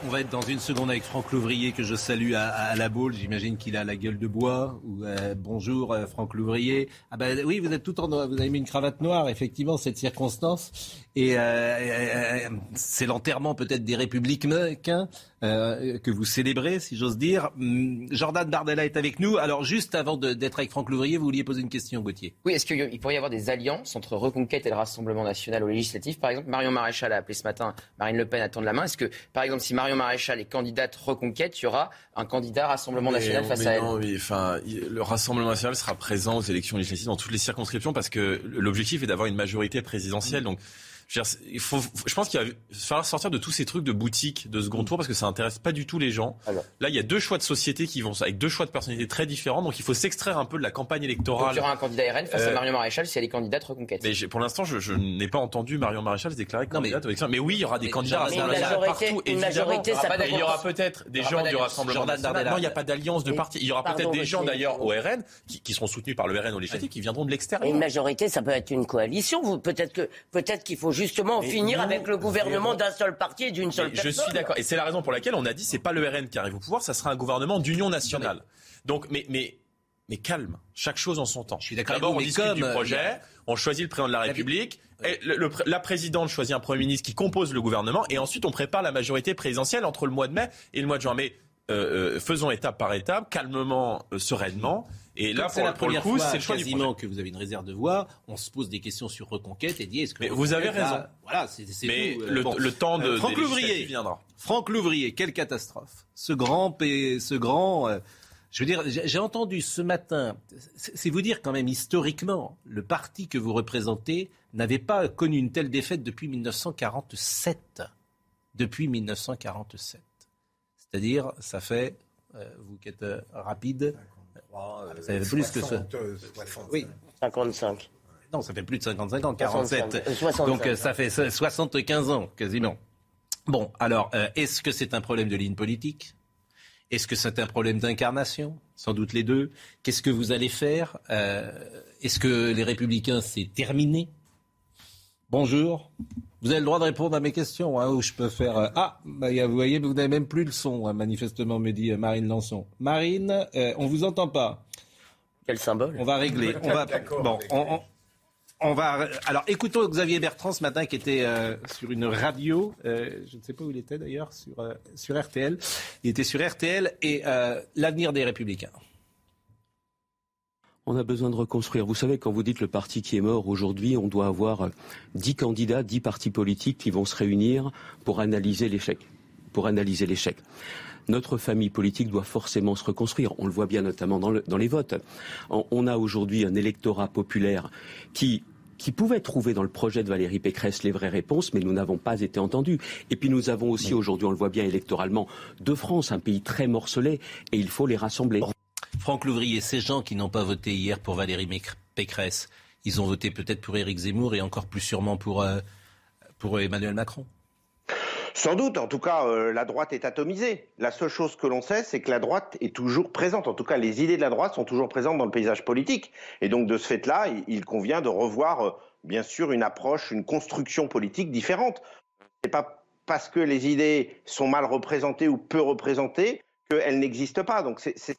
On va être dans une seconde avec Franck Louvrier que je salue à, à la boule. J'imagine qu'il a la gueule de bois. Ou, euh, bonjour euh, Franck Louvrier. Ah ben oui, vous êtes tout en. Vous avez mis une cravate noire, effectivement, cette circonstance. Et euh, euh, c'est l'enterrement peut-être des républicains euh, que vous célébrez, si j'ose dire. Hum, Jordan Bardella est avec nous. Alors juste avant d'être avec Franck Louvrier, vous vouliez poser une question, Gauthier. Oui, est-ce qu'il pourrait y avoir des alliances entre Reconquête et le Rassemblement national aux législatives? Par exemple, Marion Maréchal a appelé ce matin Marine Le Pen à tendre la main. Est-ce que, par exemple, si Marion Maréchal est candidate Reconquête, il y aura un candidat Rassemblement Mais- national face mais à elle? non, oui, enfin, il- le Rassemblement national sera présent aux élections législatives dans toutes les circonscriptions parce que l'objectif est d'avoir une majorité présidentielle. Donc, je, veux dire, il faut, je pense qu'il va falloir sortir de tous ces trucs de boutique de second tour parce que ça intéresse pas du tout les gens. Là, il y a deux choix de société qui vont avec deux choix de personnalités très différents. Donc, il faut s'extraire un peu de la campagne Donc, électorale. il y aura un candidat RN face à Euh, Marion Maréchal si elle est candidate Reconquête. Mais pour l'instant, je, je n'ai pas entendu Marion Maréchal se déclarer candidate élections. Mais oui, il y aura des candidats mais partout. une majorité, ça Il y aura pas- peut- il y aura peut-être des gens du. Rassemblement national. Non, il n'y a pas d'alliance de parti. Il y aura peut-être des gens d'ailleurs au RN qui, qui seront soutenus par le RN au législatif qui viendront de l'extérieur. Une majorité, ça peut être une coalition. Peut-être que, peut-être qu'il faut justement Mais finir nous, avec le gouvernement d'un seul parti et d'une seule Mais je personne. suis d'accord. Et c'est la raison pour laquelle on a dit c'est pas le RN qui arrive au pouvoir, ça sera un gouvernement d'union nationale. Donc, mais, mais, mais calme. Chaque chose en son temps. Je suis d'accord D'abord, on discute comme, du euh, projet, on choisit le président de la République, et le- le pré- la présidente choisit un premier ministre qui compose le gouvernement, et ensuite on prépare la majorité présidentielle entre le mois de mai et le mois de juin. Mais euh, euh, faisons étape par étape, calmement, euh, sereinement. Et là, pour, la pour, le coup, c'est le choix quasiment du que vous avez une réserve de voix. On se pose des questions sur Reconquête et dit est-ce que. Mais vous avez raison. Bah, voilà, c'est Mais. Euh, le, temps de. Euh, Franck Louvrier viendra. Franck Louvrier, quelle catastrophe. Ce grand. Ce grand euh, je veux dire, j'ai entendu ce matin, c'est vous dire quand même historiquement, le parti que vous représentez n'avait pas connu une telle défaite depuis 1947. Depuis 1947. C'est-à-dire, ça fait, euh, vous qui êtes rapide, ça fait plus que ça. Oui. 55. Non, ça fait plus de 55 ans, 47. 65. Donc euh, ça fait 75 ans quasiment. Bon, alors, euh, est-ce que c'est un problème de ligne politique? Est-ce que c'est un problème d'incarnation? Sans doute les deux. Qu'est-ce que vous allez faire? Euh, est-ce que les républicains, c'est terminé? Bonjour. Vous avez le droit de répondre à mes questions, hein, ou je peux faire... euh, Ah, bah, vous voyez, vous n'avez même plus le son, hein, manifestement, me dit euh, Marine Lançon. Marine, euh, on vous entend pas. Quel symbole On va régler. On va, bon, on, on- on va. Alors, écoutons Xavier Bertrand ce matin qui était euh, sur une radio. euh, je ne sais pas où il était d'ailleurs sur euh, sur RTL. Il était sur RTL et euh, l'avenir des Républicains. On a besoin de reconstruire. Vous savez, quand vous dites le parti qui est mort aujourd'hui, on doit avoir dix candidats, dix partis politiques qui vont se réunir pour analyser l'échec. Pour analyser l'échec. Notre famille politique doit forcément se reconstruire. On le voit bien notamment dans, dans les votes. On a aujourd'hui un électorat populaire qui qui pouvait trouver dans le projet de Valérie Pécresse les vraies réponses, mais nous n'avons pas été entendus. Et puis nous avons aussi aujourd'hui, on le voit bien électoralement, de France, un pays très morcelé, et il faut les rassembler. Franck Louvrier, ces gens qui n'ont pas voté hier pour Valérie Pécresse, ils ont voté peut-être pour Éric Zemmour et encore plus sûrement pour, euh, Emmanuel Macron sans doute, en tout cas, euh, la droite est atomisée. La seule chose que l'on sait, c'est que la droite est toujours présente. En tout cas, les idées de la droite sont toujours présentes dans le paysage politique. Et donc, de ce fait-là, il, convient de revoir, euh, bien sûr, une approche, une construction politique différente. C'est pas parce que les idées sont mal représentées ou peu représentées qu'elles n'existent pas. Donc, c'est ça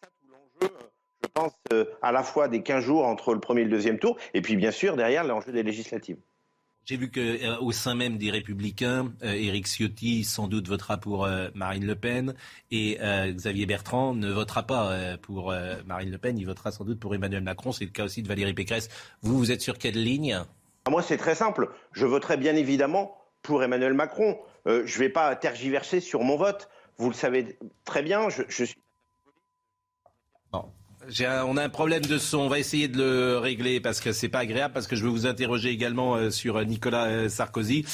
l'enjeu, je pense, euh, à la fois des 15 jours entre le premier et le deuxième tour, et puis, bien sûr, derrière l'enjeu des législatives. J'ai vu qu'au euh, sein même des Républicains, euh, Éric Ciotti sans doute votera pour euh, Marine Le Pen et Xavier Bertrand ne votera pas pour Marine Le Pen, il votera sans doute pour Emmanuel Macron. C'est le cas aussi de Valérie Pécresse. Vous, vous êtes sur quelle ligne? Ah, Moi, c'est très simple. Je voterai bien évidemment pour Emmanuel Macron. je ne vais pas tergiverser sur mon vote. Vous le savez très bien. Je, je suis on a un problème de son. On va essayer de le régler parce que c'est pas agréable. Parce que je veux vous interroger également euh, sur euh, Nicolas euh, Sarkozy.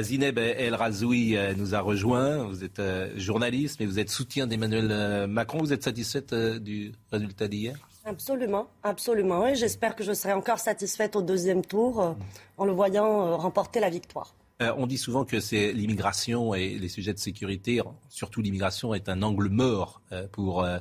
Zineb El Razoui nous a rejoint. Vous êtes journaliste, mais vous êtes soutien d'Emmanuel Macron. Vous êtes satisfaite du résultat d'hier? Absolument, absolument. Et j'espère que je serai encore satisfaite au deuxième tour en le voyant remporter la victoire. on dit souvent que c'est l'immigration et les sujets de sécurité, surtout l'immigration, est un angle mort pour euh,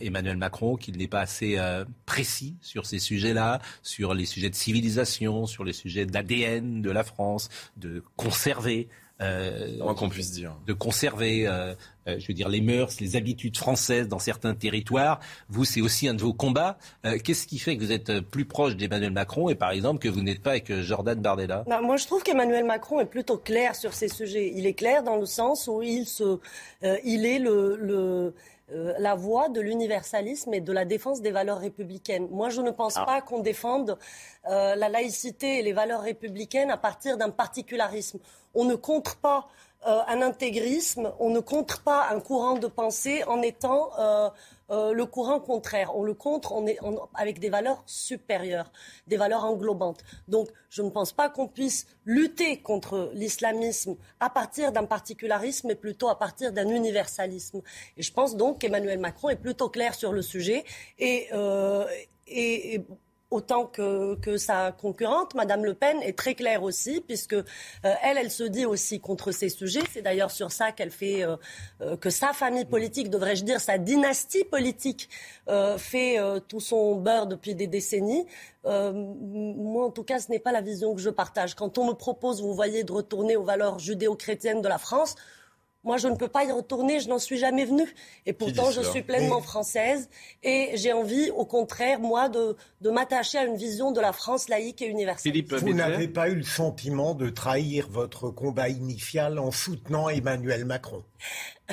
Emmanuel Macron, qu'il n'est pas assez euh, précis sur ces sujets-là, sur les sujets de civilisation, sur les sujets d'ADN de la France, de conserver. Euh, qu'on puisse dire. De conserver, euh, je veux dire, les mœurs, les habitudes françaises dans certains territoires. Vous, c'est aussi un de vos combats. Qu'est-ce qui fait que vous êtes plus proche d'Emmanuel Macron et, par exemple, que vous n'êtes pas avec Jordan Bardella? Bah, Moi, je trouve qu'Emmanuel Macron est plutôt clair sur ces sujets. Il est clair dans le sens où il, se, il est le, le euh, la voie de l'universalisme et de la défense des valeurs républicaines. Moi, je ne pense ah. pas qu'on défende euh, la laïcité et les valeurs républicaines à partir d'un particularisme. On ne contre pas euh, un intégrisme, on ne contre pas un courant de pensée en étant euh, le courant contraire. On le contre on est, avec des valeurs supérieures, des valeurs englobantes. Donc, je ne pense pas qu'on puisse lutter contre l'islamisme à partir d'un particularisme, mais plutôt à partir d'un universalisme. Et je pense donc qu'Emmanuel Macron est plutôt clair sur le sujet et, euh, et autant que, que, sa concurrente, Madame Le Pen, est très claire aussi, puisque euh, elle, elle se dit aussi contre ces sujets. C'est d'ailleurs sur ça qu'elle fait euh, euh, que sa famille politique, devrais-je dire, sa dynastie politique, fait tout son beurre depuis des décennies. moi, en tout cas, ce n'est pas la vision que je partage. Quand on me propose, vous voyez, de retourner aux valeurs judéo-chrétiennes de la France, moi, je ne peux pas y retourner, je n'en suis jamais venue. Et pourtant, je suis pleinement française et j'ai envie, au contraire, moi, de, de m'attacher à une vision de la France laïque et universelle. Vous n'avez pas eu le sentiment de trahir votre combat initial en soutenant Emmanuel Macron?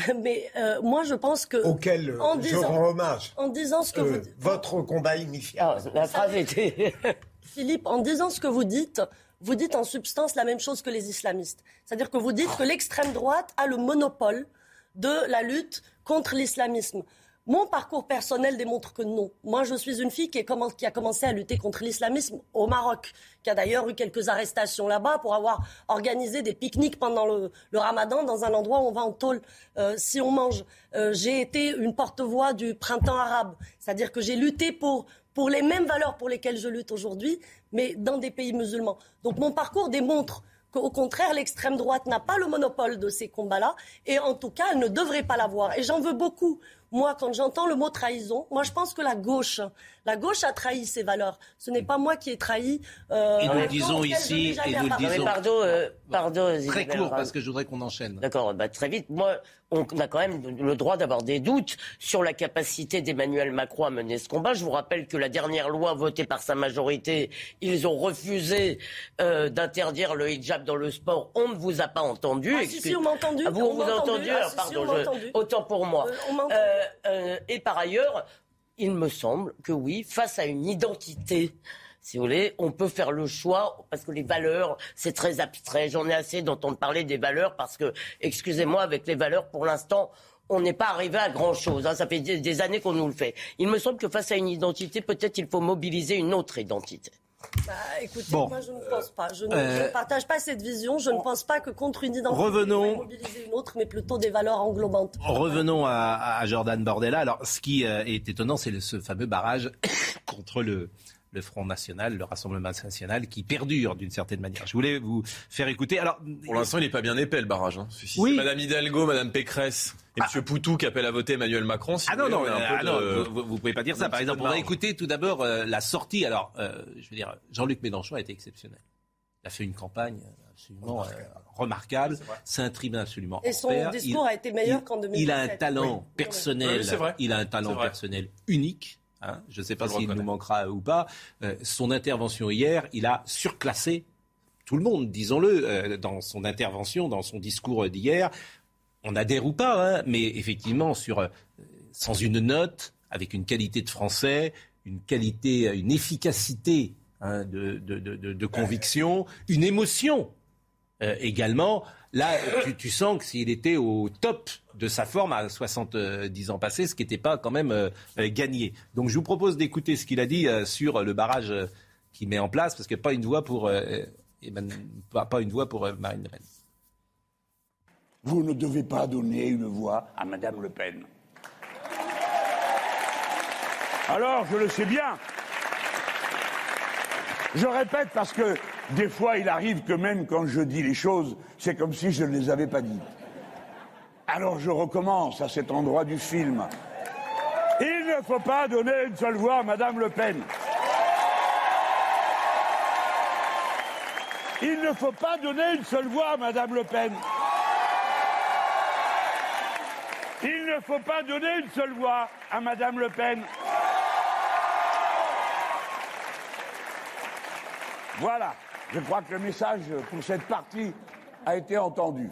Mais euh, moi, je pense que. Auquel euh, en je rends hommage. En disant ce que vous euh, dites. Votre combat initial. Ah, la phrase était. Philippe, en disant ce que vous dites, vous dites en substance la même chose que les islamistes. C'est-à-dire que vous dites que l'extrême droite a le monopole de la lutte contre l'islamisme. Mon parcours personnel démontre que non. Moi, je suis une fille qui, a commencé à lutter contre l'islamisme au Maroc, qui a d'ailleurs eu quelques arrestations là-bas pour avoir organisé des pique-niques pendant le, ramadan dans un endroit où on va en tôle euh, si on mange. Euh, j'ai été une porte-voix du printemps arabe, c'est-à-dire que j'ai lutté pour pour les mêmes valeurs pour lesquelles je lutte aujourd'hui, mais dans des pays musulmans. Donc mon parcours démontre qu'au contraire, l'extrême droite n'a pas le monopole de ces combats-là, et en tout cas, elle ne devrait pas l'avoir. Et j'en veux beaucoup moi, quand j'entends le mot trahison, moi, je pense que la gauche, la gauche a trahi ses valeurs. Ce n'est pas moi qui ai trahi. Euh, et nous le disons ici, et nous le disons. pardon, euh, pardon, très court parce que je voudrais qu'on enchaîne. D'accord, bah, très vite. Moi, on a quand même le droit d'avoir des doutes sur la capacité d'Emmanuel Macron à mener ce combat. Je vous rappelle que la dernière loi votée par sa majorité, ils ont refusé euh, d'interdire le hijab dans le sport. On ne vous a pas entendu. Ah, si, si, on m'a entendu. Ah, vous, on vous a entendu, ah, pardon, autant pour moi. Euh, euh, et par ailleurs, il me semble que oui, face à une identité, si vous voulez, on peut faire le choix, parce que les valeurs, c'est très abstrait. J'en ai assez d'entendre parler des valeurs, parce que, excusez-moi, avec les valeurs, pour l'instant, on n'est pas arrivé à grand-chose. Hein. Ça fait des années qu'on nous le fait. Il me semble que face à une identité, peut-être il faut mobiliser une autre identité. Bah, écoutez, moi je ne pense pas. Je ne, euh, partage pas cette vision. Je ne pense pas que contre une identité, revenons, on mobiliser une autre, mais plutôt des valeurs englobantes. Revenons à, Jordan Bordella. Alors, ce qui euh, est étonnant, c'est ce fameux barrage contre le, le Front National, le Rassemblement National, qui perdure d'une certaine manière. Je voulais vous faire écouter. Alors, pour l'instant, il n'est pas bien épais le barrage. Hein. oui. Madame Hidalgo, Madame Pécresse et ah. M. Poutou qui appelle à voter Emmanuel Macron. ah non, non, ah vous, ne pouvez pas dire ça. Par exemple, on va écouter tout d'abord euh, la sortie. Alors, euh, je veux dire, Jean-Luc Mélenchon a été exceptionnel. Il a fait une campagne absolument remarquable. Euh, c'est un tribun absolument Et son discours a été meilleur qu'en 2017. Il a un talent personnel. il a un talent personnel unique. Hein. je ne sais pas s'il nous manquera ou pas. son intervention hier, il a surclassé tout le monde, disons-le, dans son intervention, dans son discours d'hier on adhère ou pas, hein, mais effectivement, sur, euh, sans une note, avec une qualité de français, une qualité, une efficacité hein, de, conviction, une émotion euh, également. Là, tu, sens que s'il était au top de sa forme à 70 ans passés, ce qui n'était pas quand même euh, gagné. Donc je vous propose d'écouter ce qu'il a dit sur le barrage qu'il met en place, parce que pas une voix pour, pas, une voix pour Marine Le Pen. Vous ne devez pas donner une voix à Madame Le Pen. Alors, je le sais bien. Je répète parce que des fois, il arrive que même quand je dis les choses, c'est comme si je ne les avais pas dites. Alors je recommence à cet endroit du film. Il ne faut pas donner une seule voix à Madame Le Pen. Il ne faut pas donner une seule voix à Madame Le Pen. Il ne faut pas donner une seule voix à Madame Le Pen. Voilà, je crois que le message pour cette partie a été entendu.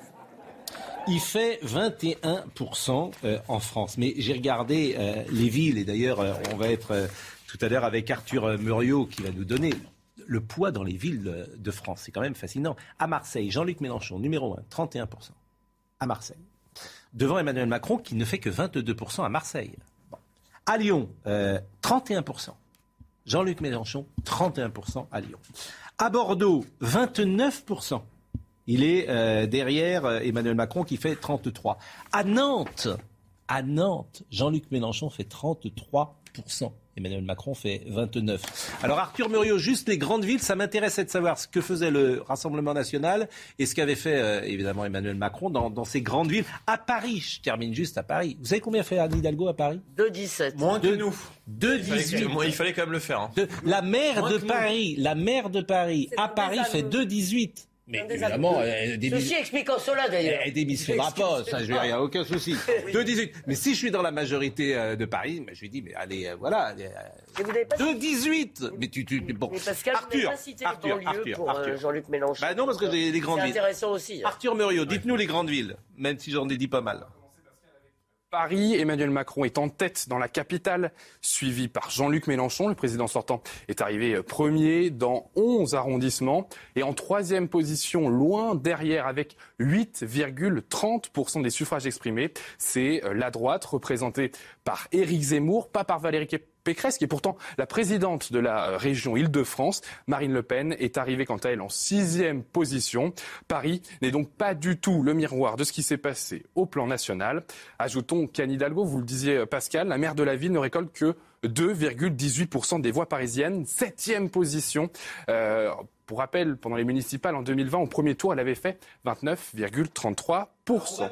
Il fait 21% euh, en France. Mais j'ai regardé euh, les villes, et d'ailleurs, euh, on va être tout à l'heure avec Arthur Muriot qui va nous donner le poids dans les villes de France. C'est quand même fascinant. À Marseille, Jean-Luc Mélenchon, numéro 1, 31%. À Marseille devant Emmanuel Macron qui ne fait que 22% à Marseille. À Lyon, 31%. Euh, Jean-Luc Mélenchon, 31% à Lyon. À Bordeaux, 29%. Il est euh, derrière euh, Emmanuel Macron qui fait 33%. À Nantes, à Nantes, Jean-Luc Mélenchon fait 33%. Emmanuel Macron fait 29. Alors Arthur Muriot, juste les grandes villes, ça m'intéressait de savoir ce que faisait le Rassemblement national et ce qu'avait fait euh, évidemment Emmanuel Macron dans, ces grandes villes. À Paris, je termine juste à Paris. Vous savez combien fait Anne Hidalgo à Paris? 2,17. Moins que nous. 2,18. Il, fallait quand même le faire. Hein. la maire de Paris, la maire de Paris à Paris fait 2,18. Mais évidemment, elle Ceci expliquant cela d'ailleurs. Elle démissionnera pas, ça, je n'y a aucun souci. 2-18. Mais si je suis dans la majorité euh, de Paris, je lui dis, mais allez, euh, voilà. 2-18 euh, Mais tu, tu, bon. Mais Pascal, Arthur, pas cité Arthur, les Arthur, pour Arthur. Jean-Luc Mélenchon. Bah non, parce que j'ai les grandes villes. C'est intéressant aussi. Hein. Arthur Muriot, dites-nous les grandes villes, même si j'en ai dit pas mal. Paris, Emmanuel Macron est en tête dans la capitale, suivi par Jean-Luc Mélenchon. Le président sortant est arrivé premier dans 11 arrondissements et en troisième position, loin derrière, avec 8,30% des suffrages exprimés. C'est la droite représentée par Éric Zemmour, pas par Valérie Pécresse, qui est pourtant la présidente de la euh, région Île-de-France. Marine Le Pen est arrivée quant à elle en sixième position. Paris n'est donc pas du tout le miroir de ce qui s'est passé au plan national. Ajoutons qu'Anne Hidalgo, vous le disiez euh, Pascal, la maire de la ville ne récolte que 2,18% des voix parisiennes, septième position. Euh, pour rappel, pendant les municipales en 2020, au premier tour, elle avait fait 29,33%.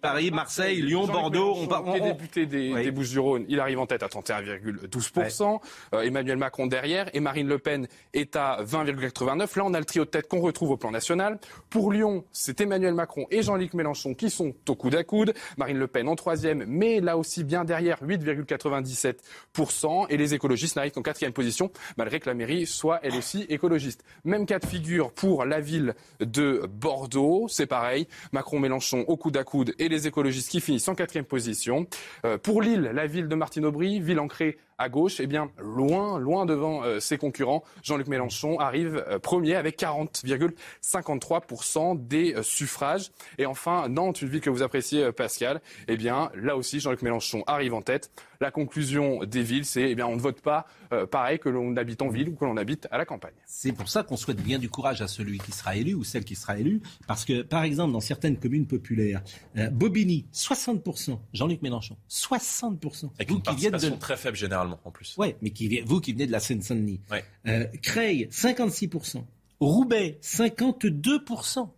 Paris, Marseille, Lyon, Bordeaux. On, on, est député des, Bouches-du-Rhône. Il arrive en tête à 31,12%. Euh, Emmanuel Macron derrière et Marine Le Pen est à 20,89%. Là, on a le trio de tête qu'on retrouve au plan national. Pour Lyon, c'est Emmanuel Macron et Jean-Luc Mélenchon qui sont au coude à coude. Marine Le Pen en troisième, mais là aussi bien derrière, 8,97%. Et les écologistes n'arrivent qu'en quatrième position, malgré que la mairie soit elle aussi écologiste. Même cas de figure pour la ville de Bordeaux. C'est pareil. Macron, Mélenchon au coude à coude et les écologistes qui finissent en quatrième position. Euh, pour Lille, la ville de Martine Aubry, ville ancrée à gauche, eh bien, loin, loin devant euh, ses concurrents, Jean-Luc Mélenchon arrive euh, premier avec 40,53% des euh, suffrages. Et enfin, Nantes, une ville que vous appréciez, Pascal, eh bien, là aussi, Jean-Luc Mélenchon arrive en tête. La conclusion des villes, c'est, eh bien, on ne vote pas pareil que l'on habite en ville ou que l'on habite à la campagne. C'est pour ça qu'on souhaite bien du courage à celui qui sera élu ou celle qui sera élue, parce que, par exemple, dans certaines communes populaires, Bobigny, 60%, Jean-Luc Mélenchon, 60%. Avec une participation très faible généralement en plus. Oui, mais qui, vous qui venez de la Seine-Saint-Denis. Euh, Creil, 56%. Roubaix, 52%.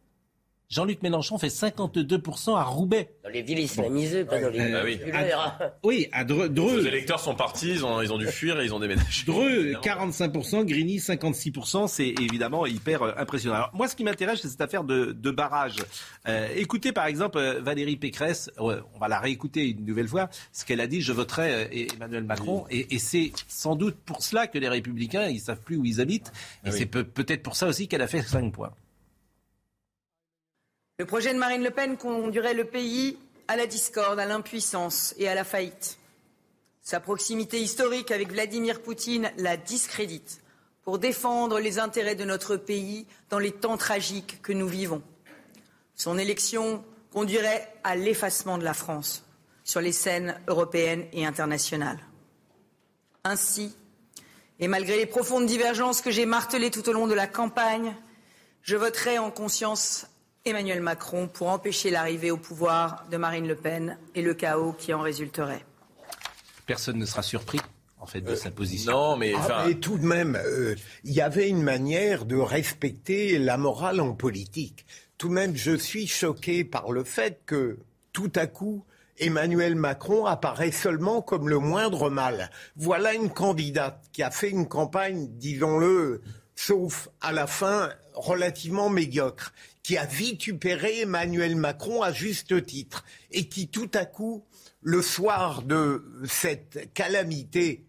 Jean-Luc Mélenchon fait 52% à Roubaix. Dans les villes islamisées, pas dans les villes oui. oui, à Dreux. Les électeurs sont partis, ils ont, dû fuir et ils ont déménagé. Dreux, 45%, Grigny, 56%. C'est évidemment hyper euh, impressionnant. Alors, moi, ce qui m'intéresse, c'est cette affaire de, barrage. Euh, écoutez, par exemple, euh, Valérie Pécresse, on va la réécouter une nouvelle fois, ce qu'elle a dit, je voterai Emmanuel Macron. Et, c'est sans doute pour cela que les Républicains, ils savent plus où ils habitent. Et ah c'est peut-être pour ça aussi qu'elle a fait 5 points. Le projet de Marine Le Pen conduirait le pays à la discorde, à l'impuissance et à la faillite. Sa proximité historique avec Vladimir Poutine la discrédite pour défendre les intérêts de notre pays dans les temps tragiques que nous vivons. Son élection conduirait à l'effacement de la France sur les scènes européennes et internationales. Ainsi, et malgré les profondes divergences que j'ai martelées tout au long de la campagne, je voterai en conscience Emmanuel Macron pour empêcher l'arrivée au pouvoir de Marine Le Pen et le chaos qui en résulterait. Personne ne sera surpris en fait de sa position. Non, mais, ah, tout de même, euh, il y avait une manière de respecter la morale en politique. Tout de même, je suis choqué par le fait que tout à coup, Emmanuel Macron apparaît seulement comme le moindre mal. Voilà une candidate qui a fait une campagne, disons-le, sauf à la fin, relativement médiocre qui a vitupéré Emmanuel Macron à juste titre et qui tout à coup, le soir de cette calamité,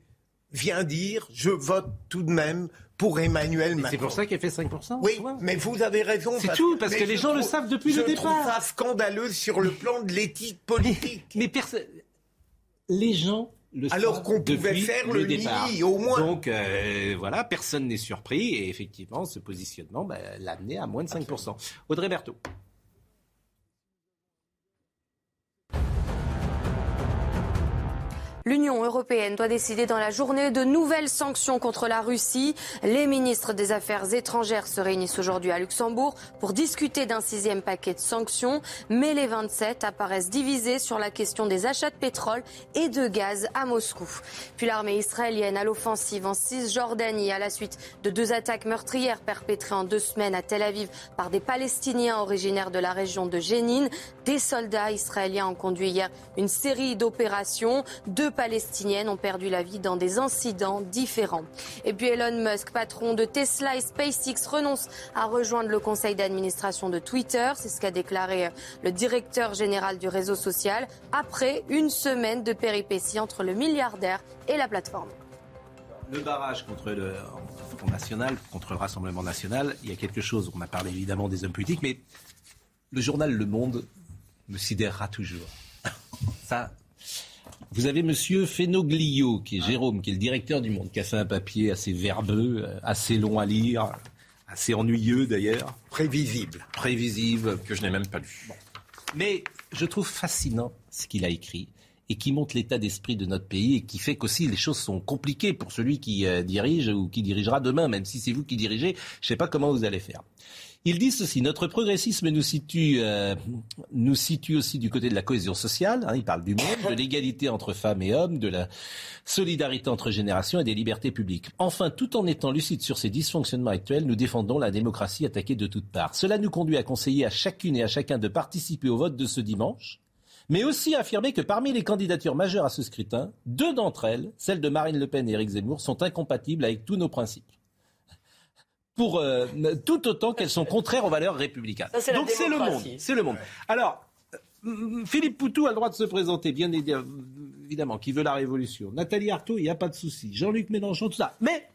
vient dire je vote tout de même pour Emmanuel Macron. C'est pour ça qu'il fait 5%. Oui, mais vous avez raison. C'est tout, parce que les gens le savent depuis le départ. Je trouve ça scandaleux sur le plan de l'éthique politique. Mais, les gens alors qu'on pouvait faire le, départ. au moins. Donc euh, voilà, personne n'est surpris et effectivement, ce positionnement bah, l'a amené à moins de 5%. Audrey Berthaud. L'Union européenne doit décider dans la journée de nouvelles sanctions contre la Russie. Les ministres des Affaires étrangères se réunissent aujourd'hui à Luxembourg pour discuter d'un sixième paquet de sanctions. Mais les 27 apparaissent divisés sur la question des achats de pétrole et de gaz à Moscou. Puis l'armée israélienne à l'offensive en Cisjordanie à la suite de deux attaques meurtrières perpétrées en deux semaines à Tel Aviv par des Palestiniens originaires de la région de Jénine. Des soldats israéliens ont conduit hier une série d'opérations. Palestiniennes ont perdu la vie dans des incidents différents. Et puis Elon Musk, patron de Tesla et SpaceX, renonce à rejoindre le conseil d'administration de Twitter. C'est ce qu'a déclaré le directeur général du réseau social après une semaine de péripéties entre le milliardaire et la plateforme. Le barrage contre le Front National, contre le Rassemblement National, il y a quelque chose. On a parlé évidemment des hommes politiques, mais le journal Le Monde me sidérera toujours. Ça, vous avez Monsieur Fenoglio, qui est Jérôme, qui est le directeur du Monde, qui a fait un papier assez verbeux, euh, assez long à lire, assez ennuyeux d'ailleurs. Prévisible. Prévisible. Que je n'ai même pas lu. Mais je trouve fascinant ce qu'il a écrit et qui montre l'état d'esprit de notre pays et qui fait qu'aussi les choses sont compliquées pour celui qui euh, dirige ou qui dirigera demain, même si c'est vous qui dirigez, je ne sais pas comment vous allez faire. Il dit ceci, notre progressisme nous situe, euh, nous situe aussi du côté de la cohésion sociale, hein, il parle du monde, de l'égalité entre femmes et hommes, de la solidarité entre générations et des libertés publiques. Enfin, tout en étant lucide sur ces dysfonctionnements actuels, nous défendons la démocratie attaquée de toutes parts. Cela nous conduit à conseiller à chacune et à chacun de participer au vote de ce dimanche, mais aussi à affirmer que parmi les candidatures majeures à ce scrutin, deux d'entre elles, celles de Marine Le Pen et Éric Zemmour, sont incompatibles avec tous nos principes pour euh, tout autant qu'elles sont contraires aux valeurs républicaines. Donc c'est le monde. C'est le monde. Alors, euh, Philippe Poutou a le droit de se présenter, bien évidemment, qui veut la révolution. Nathalie Arthaud, il n'y a pas de souci. Jean-Luc Mélenchon, tout ça. Mais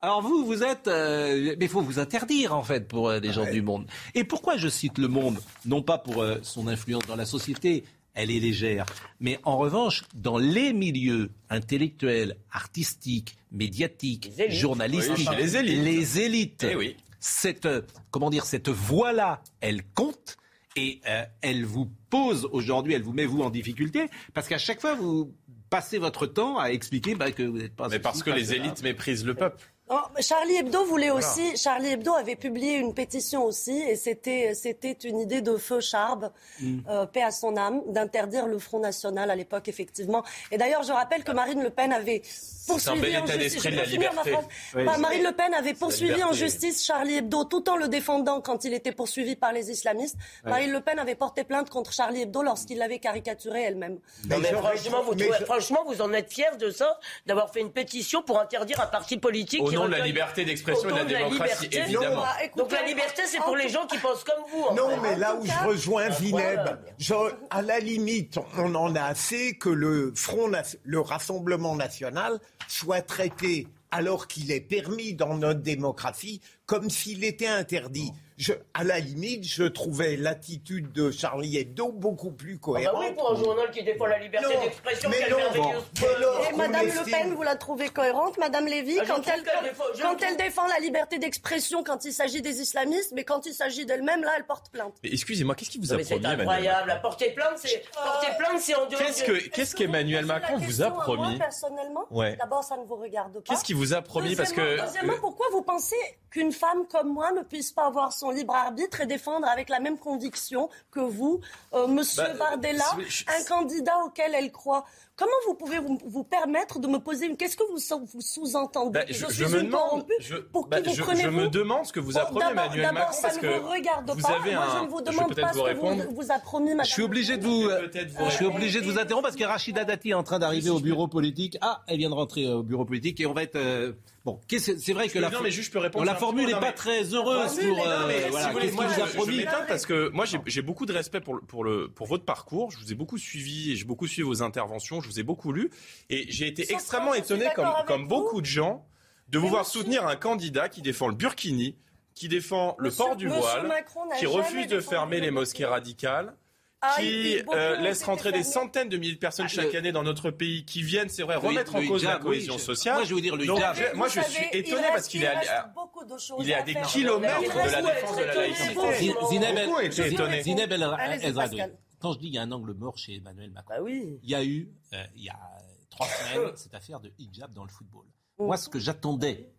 Alors vous, vous êtes... euh, mais il faut vous interdire, en fait, pour euh, des gens du monde. Et pourquoi je cite le monde? Non pas pour euh, son influence dans la société, elle est légère, mais en revanche, dans les milieux intellectuels, artistiques, médiatiques, journalistiques, Oui, les élites. les élites, Eh oui. cette, euh, comment dire, cette voix-là, elle compte. Et euh, elle vous pose aujourd'hui, elle vous met vous en difficulté, parce qu'à chaque fois vous passez votre temps à expliquer bah, que vous n'êtes pas. Mais parce que les élites méprisent le peuple. Mais Charlie Hebdo voulait Voilà. aussi. Charlie Hebdo avait publié une pétition aussi, et c'était c'était une idée de feu Charbe, Mm. euh, paix à son âme, d'interdire le Front National à l'époque effectivement. Et d'ailleurs, je rappelle que Marine Le Pen avait poursuivi bel en justice. Je finir ma phrase Oui. Marine Le Pen avait poursuivi en justice Charlie Hebdo tout en le défendant quand il était poursuivi par les islamistes. Ouais. Marine Le Pen avait porté plainte contre Charlie Hebdo lorsqu'il l'avait caricaturé elle-même. Non, mais franchement, vous trouvez- franchement, vous en êtes fiers de ça, d'avoir fait une pétition pour interdire un parti politique Au qui nom de la liberté d'expression et de la démocratie, liberté. évidemment. Non, bah, Donc la liberté, c'est pour les gens qui pensent comme vous. en Non, fait. mais là où je rejoins Zineb, je- à la limite, on en a assez que le Front, le Rassemblement national soit traité alors qu'il est permis dans notre démocratie comme s'il était interdit. Je, à la limite, je trouvais l'attitude de Charlie Hebdo beaucoup plus Ah cohérente. bah oui, pour un journal qui défend la liberté Non, d'expression, mais quelle non, merveilleuse Et Madame Le Pen, vous la trouvez cohérente, Madame Lévy, Ah, quand, elle, défend- je quand trouve- elle défend la liberté d'expression quand il s'agit des islamistes, mais quand il s'agit d'elle-même, là, elle porte plainte. Mais excusez-moi, qu'est-ce qui vous Non, a c'est promis, Emmanuel incroyable. Macron porter plainte, c'est porter plainte, c'est en dehors. Qu'est-ce de- que, qu'est-ce qu'Emmanuel Macron vous a promis Moi, personnellement, Ouais. d'abord, ça ne vous regarde pas. Qu'est-ce qu'il vous a promis? Parce que Deuxièmement- Deuxièmement, pourquoi vous pensez qu'une femme comme moi ne puisse pas avoir son libre arbitre et défendre avec la même conviction que vous, euh, Monsieur Bah, Bardella, je- un candidat auquel elle croit Comment vous pouvez vous, vous permettre de me poser une... Qu'est-ce que vous, sou- vous sous-entendez? Bah, Que je, suis je me demande, je, Pour bah, qui vous je- prenez je me demande ce que vous a Bon, promis Emmanuel d'abord, Macron ça parce ne que vous regarde vous pas. avez Moi, un. je ne vous je demande pas vous ce que répondre. vous, vous a promis, madame. Je suis obligé de vous, je suis répondre. obligé de vous interrompre parce que Rachida Dati est en train d'arriver au bureau politique. Ah, elle vient de rentrer au bureau politique et on va être euh, bon. C'est vrai que la, non, mais juste, je peux répondre la formule n'est pas très heureuse pour. euh, Qu'est-ce moi, qu'il vous a je- je promis? parce que moi j'ai j'ai beaucoup de respect pour le, pour le pour votre parcours. Je vous ai beaucoup suivi et j'ai beaucoup suivi vos interventions. Je vous ai beaucoup lu et j'ai été Sauf extrêmement étonné comme vous. beaucoup de gens de vous voir soutenir un candidat qui défend le burkini, qui défend le Monsieur- port du monsieur voile, qui refuse de fermer le les mosquées radicales. Ah, qui euh, laisse rentrer des centaines de milliers de personnes Ah, chaque le- année dans notre pays, qui viennent, c'est vrai, remettre le en cause la oui, cohésion je- sociale. moi, je veux dire, le Donc, hijab. je- moi, je suis étonné reste- parce qu'il est, à- il est à des kilomètres Il de la défense de la laïcité. Zineb. Zineb El-. Quand je dis qu'il y a un angle mort chez Emmanuel Macron, Bah oui. il y a eu, euh, il y a trois semaines, cette affaire de hijab dans le football. Moi, ce que j'attendais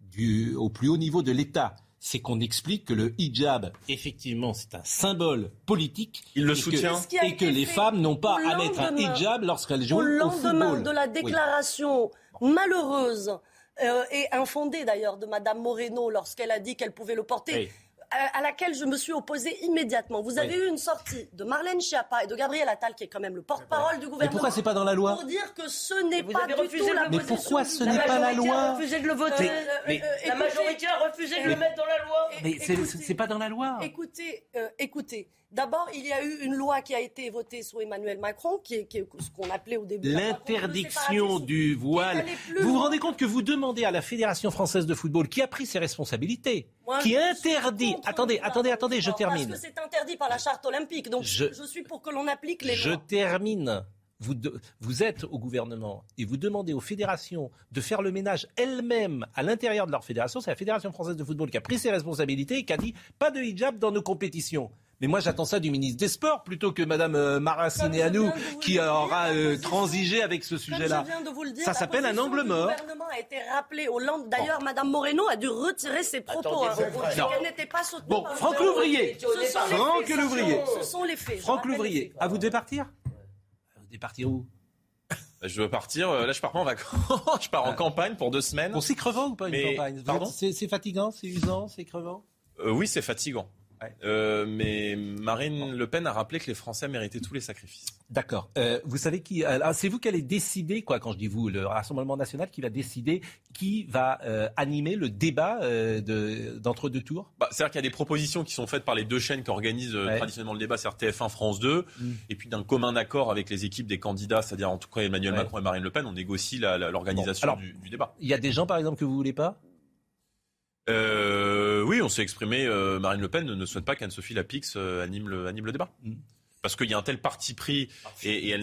du, au plus haut niveau de l'État, c'est qu'on explique que le hijab, effectivement, c'est un symbole politique. Il le et que- soutient. Et les femmes n'ont pas au à mettre un lendemain- hijab lorsqu'elles jouent Au au lendemain football. de la Oui. déclaration malheureuse euh, et infondée d'ailleurs de Madame Moreno lorsqu'elle a dit qu'elle pouvait le porter. Oui. À, à laquelle je me suis opposée immédiatement. Vous avez eu une sortie de Marlène Schiappa et de Gabriel Attal, qui est quand même le porte-parole du Mais gouvernement. pourquoi c'est pas dans la loi Pour dire que ce n'est pas du tout la Mais pourquoi ce La n'est pas la majorité a loi refusé de le voter. Euh, Mais- euh, La écoutez- majorité a refusé de le mettre dans la loi. Mais c'est pas dans la loi. Écoutez, euh, écoutez. D'abord, il y a eu une loi qui a été votée sous Emmanuel Macron, qui est, qui est ce qu'on appelait au début L'interdiction du voile. Vous vous rendez compte que vous demandez à la Fédération française de football, qui a pris ses responsabilités, Moi, qui je interdit. Attendez, attendez, attendez, je Parce termine. que c'est interdit par la charte olympique. Donc, Je- je, suis pour que l'on applique les Je lois. termine. Vous, de- vous êtes au gouvernement et vous demandez aux fédérations de faire le ménage elles-mêmes à l'intérieur de leur fédération. C'est la Fédération française de football qui a pris ses responsabilités et qui a dit pas de hijab dans nos compétitions. Mais moi, j'attends ça du ministre des Sports plutôt que Madame euh, Mara Comme je Sinéanou viens de vous qui le aura euh, transigé avec ce sujet-là. le Ça s'appelle un angle mort. gouvernement a été rappelée au lendemain. D'ailleurs, Madame Moreno a dû retirer ses propos. Attendez, hein. Elle n'était pas soutenue Bon, par- Franck Louvrier. Franck Louvrier. Ce sont les faits. Franck Louvrier. Ah, vous devez partir Vous devez partir où? Bah, Je veux partir. euh, Là, je pars pas en vacances. je pars en campagne pour deux semaines. Bon, c'est crevant ou pas une Mais- campagne? Pardon? C'est c'est fatigant, c'est usant, c'est crevant? Euh, oui, c'est fatigant. Euh, mais Marine Le Pen a rappelé que les Français méritaient tous les sacrifices. D'accord. Euh, vous savez qui alors, C'est vous qui allez décider, quoi, quand je dis vous, le Rassemblement national qui va décider qui va euh, animer le débat euh, de- d'entre deux tours Bah, C'est-à-dire qu'il y a des propositions qui sont faites par les deux chaînes qui organisent euh, Ouais. traditionnellement le débat, c'est-à-dire TF1, France 2, Mm. et puis d'un commun accord avec les équipes des candidats, c'est-à-dire en tout cas Emmanuel Ouais. Macron et Marine Le Pen, on négocie l'organisation Bon, du, du débat. Il y a des gens, par exemple, que vous voulez pas? Euh, Oui, on s'est exprimé. Euh, Marine Le Pen ne souhaite pas qu'Anne-Sophie Lapix anime, le, anime le débat. Mm parce qu'il y a un tel parti pris et,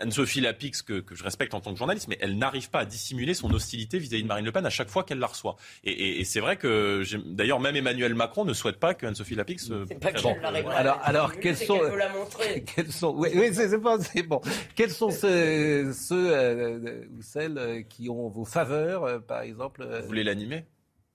Anne-Sophie Lapix que, que, je respecte en tant que journaliste, mais elle n'arrive pas à dissimuler son hostilité vis-à-vis de Marine Le Pen à chaque fois qu'elle la reçoit. Et, c'est vrai que d'ailleurs même Emmanuel Macron ne souhaite pas que Anne-Sophie Lapix. Euh, pas bon. alors, alors quels sont, quels sont, oui, oui c'est bon, bon. Quels sont ceux, ceux euh, ou celles euh, qui ont vos faveurs, par exemple Vous voulez l'animer?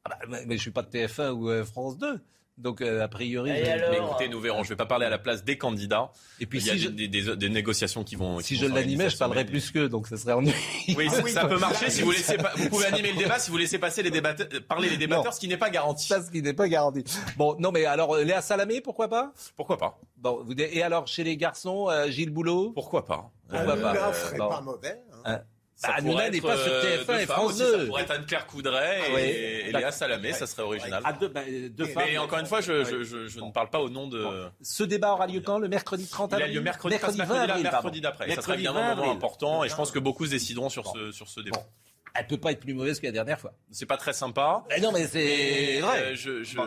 Ah bah, mais je suis pas de TF1 ou France 2. Donc, euh, a priori. mais écoutez, nous verrons. Je ne vais pas parler à la place des candidats. Et puis, il y a des, négociations qui vont. Si je l'animais, je parlerais plus qu'eux, donc ça serait ennuyeux. Oui, ça, peut marcher si vous laissez. Vous pouvez animer le débat si vous laissez passer les débatteurs, parler les débatteurs, ce qui n'est pas garanti. Ça, ce qui n'est pas garanti. Bon, non, mais alors Léa Salamé, pourquoi pas? Pourquoi pas Bon, et alors chez les garçons, euh, Gilles Boulot? Pourquoi pas Pourquoi pas? pas mauvais. Hein? Bah, Hanouna n'est pas sur euh, TF1 et France 2. Ça pourrait être Anne-Claire Coudray ah et, Léa Salamé, ça serait original. Ah, deux, bah, deux femmes, mais encore une fois, je, je, je, je ne parle pas au nom de. Ce débat aura lieu quand? Le mercredi 30 avril Il a lieu mercredi, mercredi, mercredi, mercredi d'après. Ça sera évidemment un moment important et je pense que beaucoup se décideront sur, ce, sur ce débat. Bon. Elle peut pas être plus mauvaise que la dernière fois. C'est pas très sympa. Mais non, mais c'est vrai. Euh, je, je,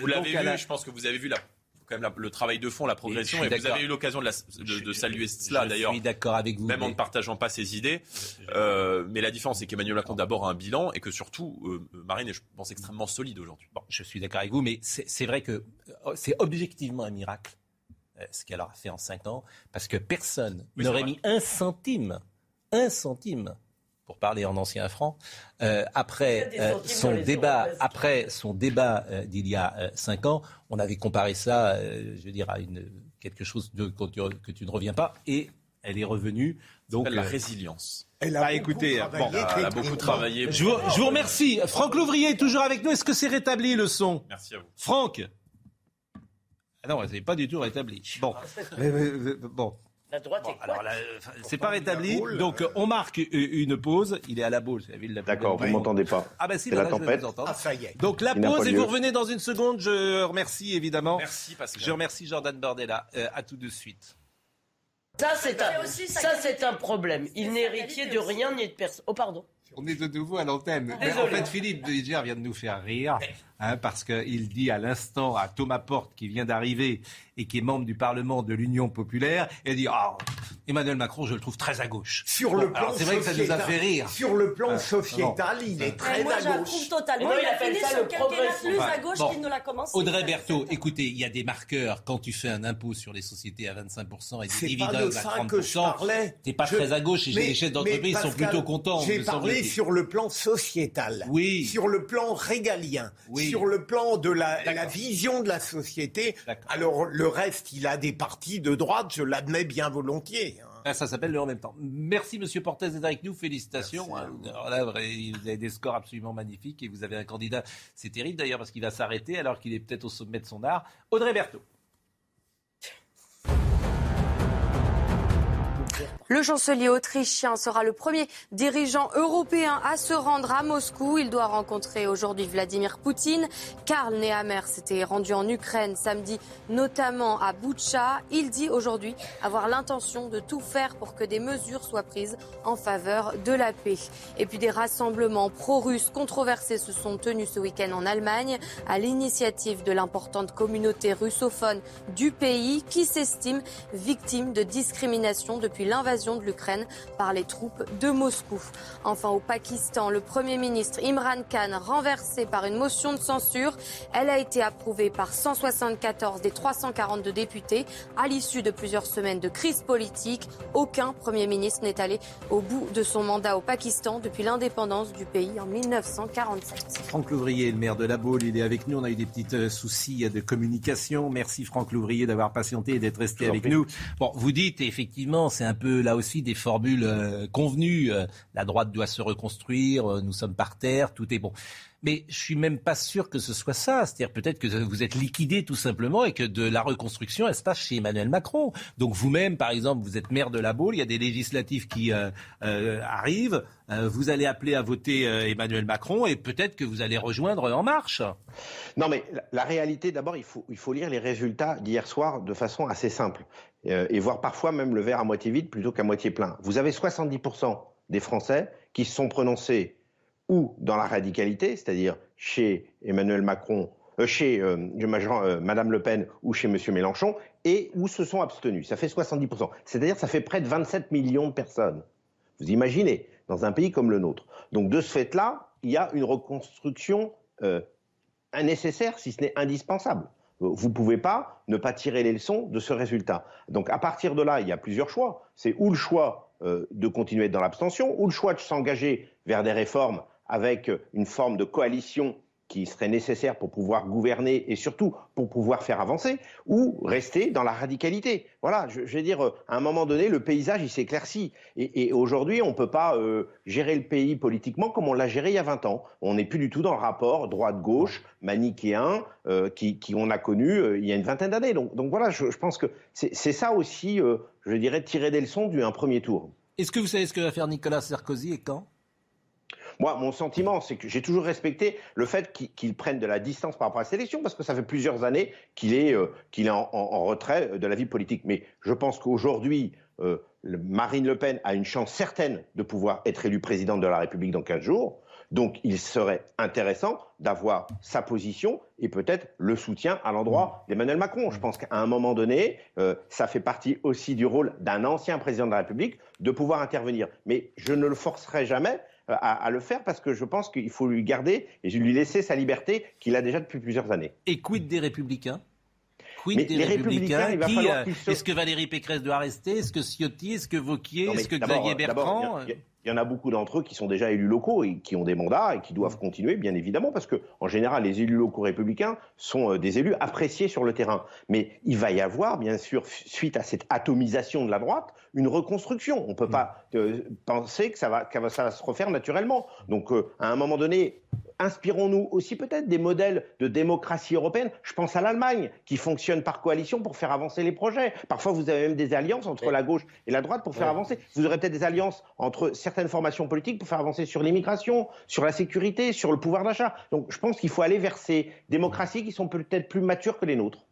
vous l'avez vu, je pense que vous avez vu la quand même le travail de fond, la progression. Et, vous avez eu l'occasion de, de, saluer cela d'ailleurs. Je suis d'accord avec vous. Même en ne partageant pas ses idées. Euh, mais la différence, c'est qu'Emmanuel Macron d'abord a un bilan et que surtout, euh, Marine est, je pense, extrêmement solide aujourd'hui. Bon, je suis d'accord avec vous, mais c'est vrai que euh, c'est objectivement un miracle ce qu'elle a fait en cinq ans, parce que personne n'aurait mis un centime, un centime pour parler en ancien franc, euh, après, euh, son débat, après son débat euh, d'il y a cinq ans, on avait comparé ça, je veux dire, à une, quelque chose de, que, tu, ne reviens pas, et elle est revenue. Donc la résilience. Elle a, bah, écoutez, bon, elle a beaucoup travaillé. Je vous, je vous remercie. Franck Louvrier est toujours avec nous. Est-ce que c'est rétabli le son? Merci à vous. Franck ah non, c'est pas du tout rétabli. Bon, bon. La droite est alors c'est pas rétabli. Donc on marque une pause. Il est à la bourse, la ville D'accord, vous m'entendez pas. Ah ben si, c'est la tempête. ah, ça y est. Donc la pause et vous revenez dans une seconde. Je remercie évidemment. Merci Pascal. Je remercie Jordan Bordella. Euh, à tout de suite. Ça c'est un, ça c'est un problème. Il n'est héritier de rien ni de personne. Oh pardon. On est de nouveau à l'antenne. En fait, Philippe Didier vient de nous faire rire hein, parce qu'il dit à l'instant à Thomas Porte qui vient d'arriver et qui est membre du Parlement de l'Union populaire, et dit ah, Emmanuel Macron, je le trouve très à gauche. Sur le plan c'est vrai que ça nous a fait rire. Sur le plan euh, sociétal, il est très moi, à gauche. Moi, je totalement. il, a fini son quinquennat plus à gauche qu'il ne l'a commencé. Audrey Berthaud, écoutez, il y a des marqueurs. Quand tu fais un impôt sur les sociétés à 25% et des dividendes à 30%, t'es pas très à gauche et les chefs d'entreprise sont plutôt contents. J'ai parlé sur le plan sociétal, oui. sur le plan régalien, oui. Sur le plan de la, la vision de la société. Alors le reste, il a des partis de droite, je l'admets bien volontiers. Hein. Ah, ça s'appelle le en même temps. Merci Monsieur Portez d'être avec nous. Félicitations. Hein. là, vous avez des scores absolument magnifiques et vous avez un candidat. C'est terrible d'ailleurs parce qu'il va s'arrêter alors qu'il est peut-être au sommet de son art. Audrey Berthaud. Le chancelier autrichien sera le premier dirigeant européen à se rendre à Moscou. Il doit rencontrer aujourd'hui Vladimir Poutine. Karl Nehammer s'était rendu en Ukraine samedi, notamment à Boutcha. Il dit aujourd'hui avoir l'intention de tout faire pour que des mesures soient prises en faveur de la paix. Et puis des rassemblements pro-russes controversés se sont tenus ce week-end en Allemagne à l'initiative de l'importante communauté russophone du pays qui s'estime victime de discrimination depuis l'invasion de l'Ukraine par les troupes de Moscou. Enfin, au Pakistan, le Premier ministre Imran Khan, renversé par une motion de censure, elle a été approuvée par 174 des 342 députés. À l'issue de plusieurs semaines de crise politique, aucun Premier ministre n'est allé au bout de son mandat au Pakistan depuis l'indépendance du pays en 1947. Franck Louvrier, le maire de la Baule, il est avec nous. On a eu des petits euh, soucis de communication. Merci Franck Louvrier d'avoir patienté et d'être resté avec nous. Bon, vous dites effectivement, c'est un peu là aussi des formules euh, convenues. Euh, la droite doit se reconstruire, euh, nous sommes par terre, tout est bon. Mais je suis même pas sûr que ce soit ça. C'est-à-dire peut-être que vous êtes liquidé tout simplement et que de la reconstruction, elle se passe chez Emmanuel Macron. Donc vous-même, par exemple, vous êtes maire de la Baule, il y a des législatives qui arrivent. vous allez appeler à voter Emmanuel Macron et peut-être que vous allez rejoindre En Marche. Non, mais la, réalité, d'abord, il faut lire les résultats d'hier soir de façon assez simple. Euh, et voir parfois même le verre à moitié vide plutôt qu'à moitié plein. Vous avez 70% des Français qui se sont prononcés ou dans la radicalité, c'est-à-dire chez Emmanuel Macron, euh, chez euh, Madame Le Pen ou chez Monsieur Mélenchon, et où se sont abstenus. Ça fait 70%. C'est-à-dire ça fait près de 27 millions de personnes. Vous imaginez, dans un pays comme le nôtre. Donc de ce fait-là, il y a une reconstruction nécessaire, si ce n'est indispensable. Vous ne pouvez pas ne pas tirer les leçons de ce résultat. Donc à partir de là, il y a plusieurs choix. C'est ou le choix de continuer dans l'abstention, ou le choix de s'engager vers des réformes avec une forme de coalition qui serait nécessaire pour pouvoir gouverner et surtout pour pouvoir faire avancer, ou rester dans la radicalité. Voilà, je, vais dire, à un moment donné, le paysage, il s'éclaircit. Et, aujourd'hui, on ne peut pas euh, gérer le pays politiquement comme on l'a géré il y a 20 ans. On n'est plus du tout dans le rapport droite-gauche, manichéen, euh, qui, on a connu euh, il y a une vingtaine d'années. Donc, voilà, je, je pense que c'est ça aussi, je dirais, tirer des leçons d'un premier tour. Est-ce que vous savez ce que va faire Nicolas Sarkozy et quand? Moi, mon sentiment, c'est que j'ai toujours respecté le fait qu'il prenne de la distance par rapport à cette élection, parce que ça fait plusieurs années qu'il est, euh, est en, retrait de la vie politique. Mais je pense qu'aujourd'hui, euh, Marine Le Pen a une chance certaine de pouvoir être élue présidente de la République dans 15 jours. Donc il serait intéressant d'avoir sa position et peut-être le soutien à l'endroit d'Emmanuel Macron. Je pense qu'à un moment donné, euh, ça fait partie aussi du rôle d'un ancien président de la République de pouvoir intervenir. Mais je ne le forcerai jamais euh, à, le faire parce que je pense qu'il faut lui garder et lui laisser sa liberté qu'il a déjà depuis plusieurs années. Et quid des Républicains? Quid des Républicains, euh, Est-ce que Valérie Pécresse doit rester? Est-ce que Ciotti? Est-ce que Vauquier? Est-ce que Xavier Bertrand il y en a beaucoup d'entre eux qui sont déjà élus locaux et qui ont des mandats et qui doivent continuer, bien évidemment, parce que en général, les élus locaux républicains sont euh, des élus appréciés sur le terrain. Mais il va y avoir, bien sûr, suite à cette atomisation de la droite, une reconstruction. On ne peut pas euh, penser que ça va, que ça va se refaire naturellement. Donc, euh, à un moment donné, inspirons-nous aussi peut-être des modèles de démocratie européenne. Je pense à l'Allemagne, qui fonctionne par coalition pour faire avancer les projets. Parfois, vous avez même des alliances entre la gauche et la droite pour faire avancer. Vous aurez peut-être des alliances entre certaines formations politiques pour faire avancer sur l'immigration, sur la sécurité, sur le pouvoir d'achat. Donc, je pense qu'il faut aller vers ces démocraties qui sont peut-être plus matures que les nôtres.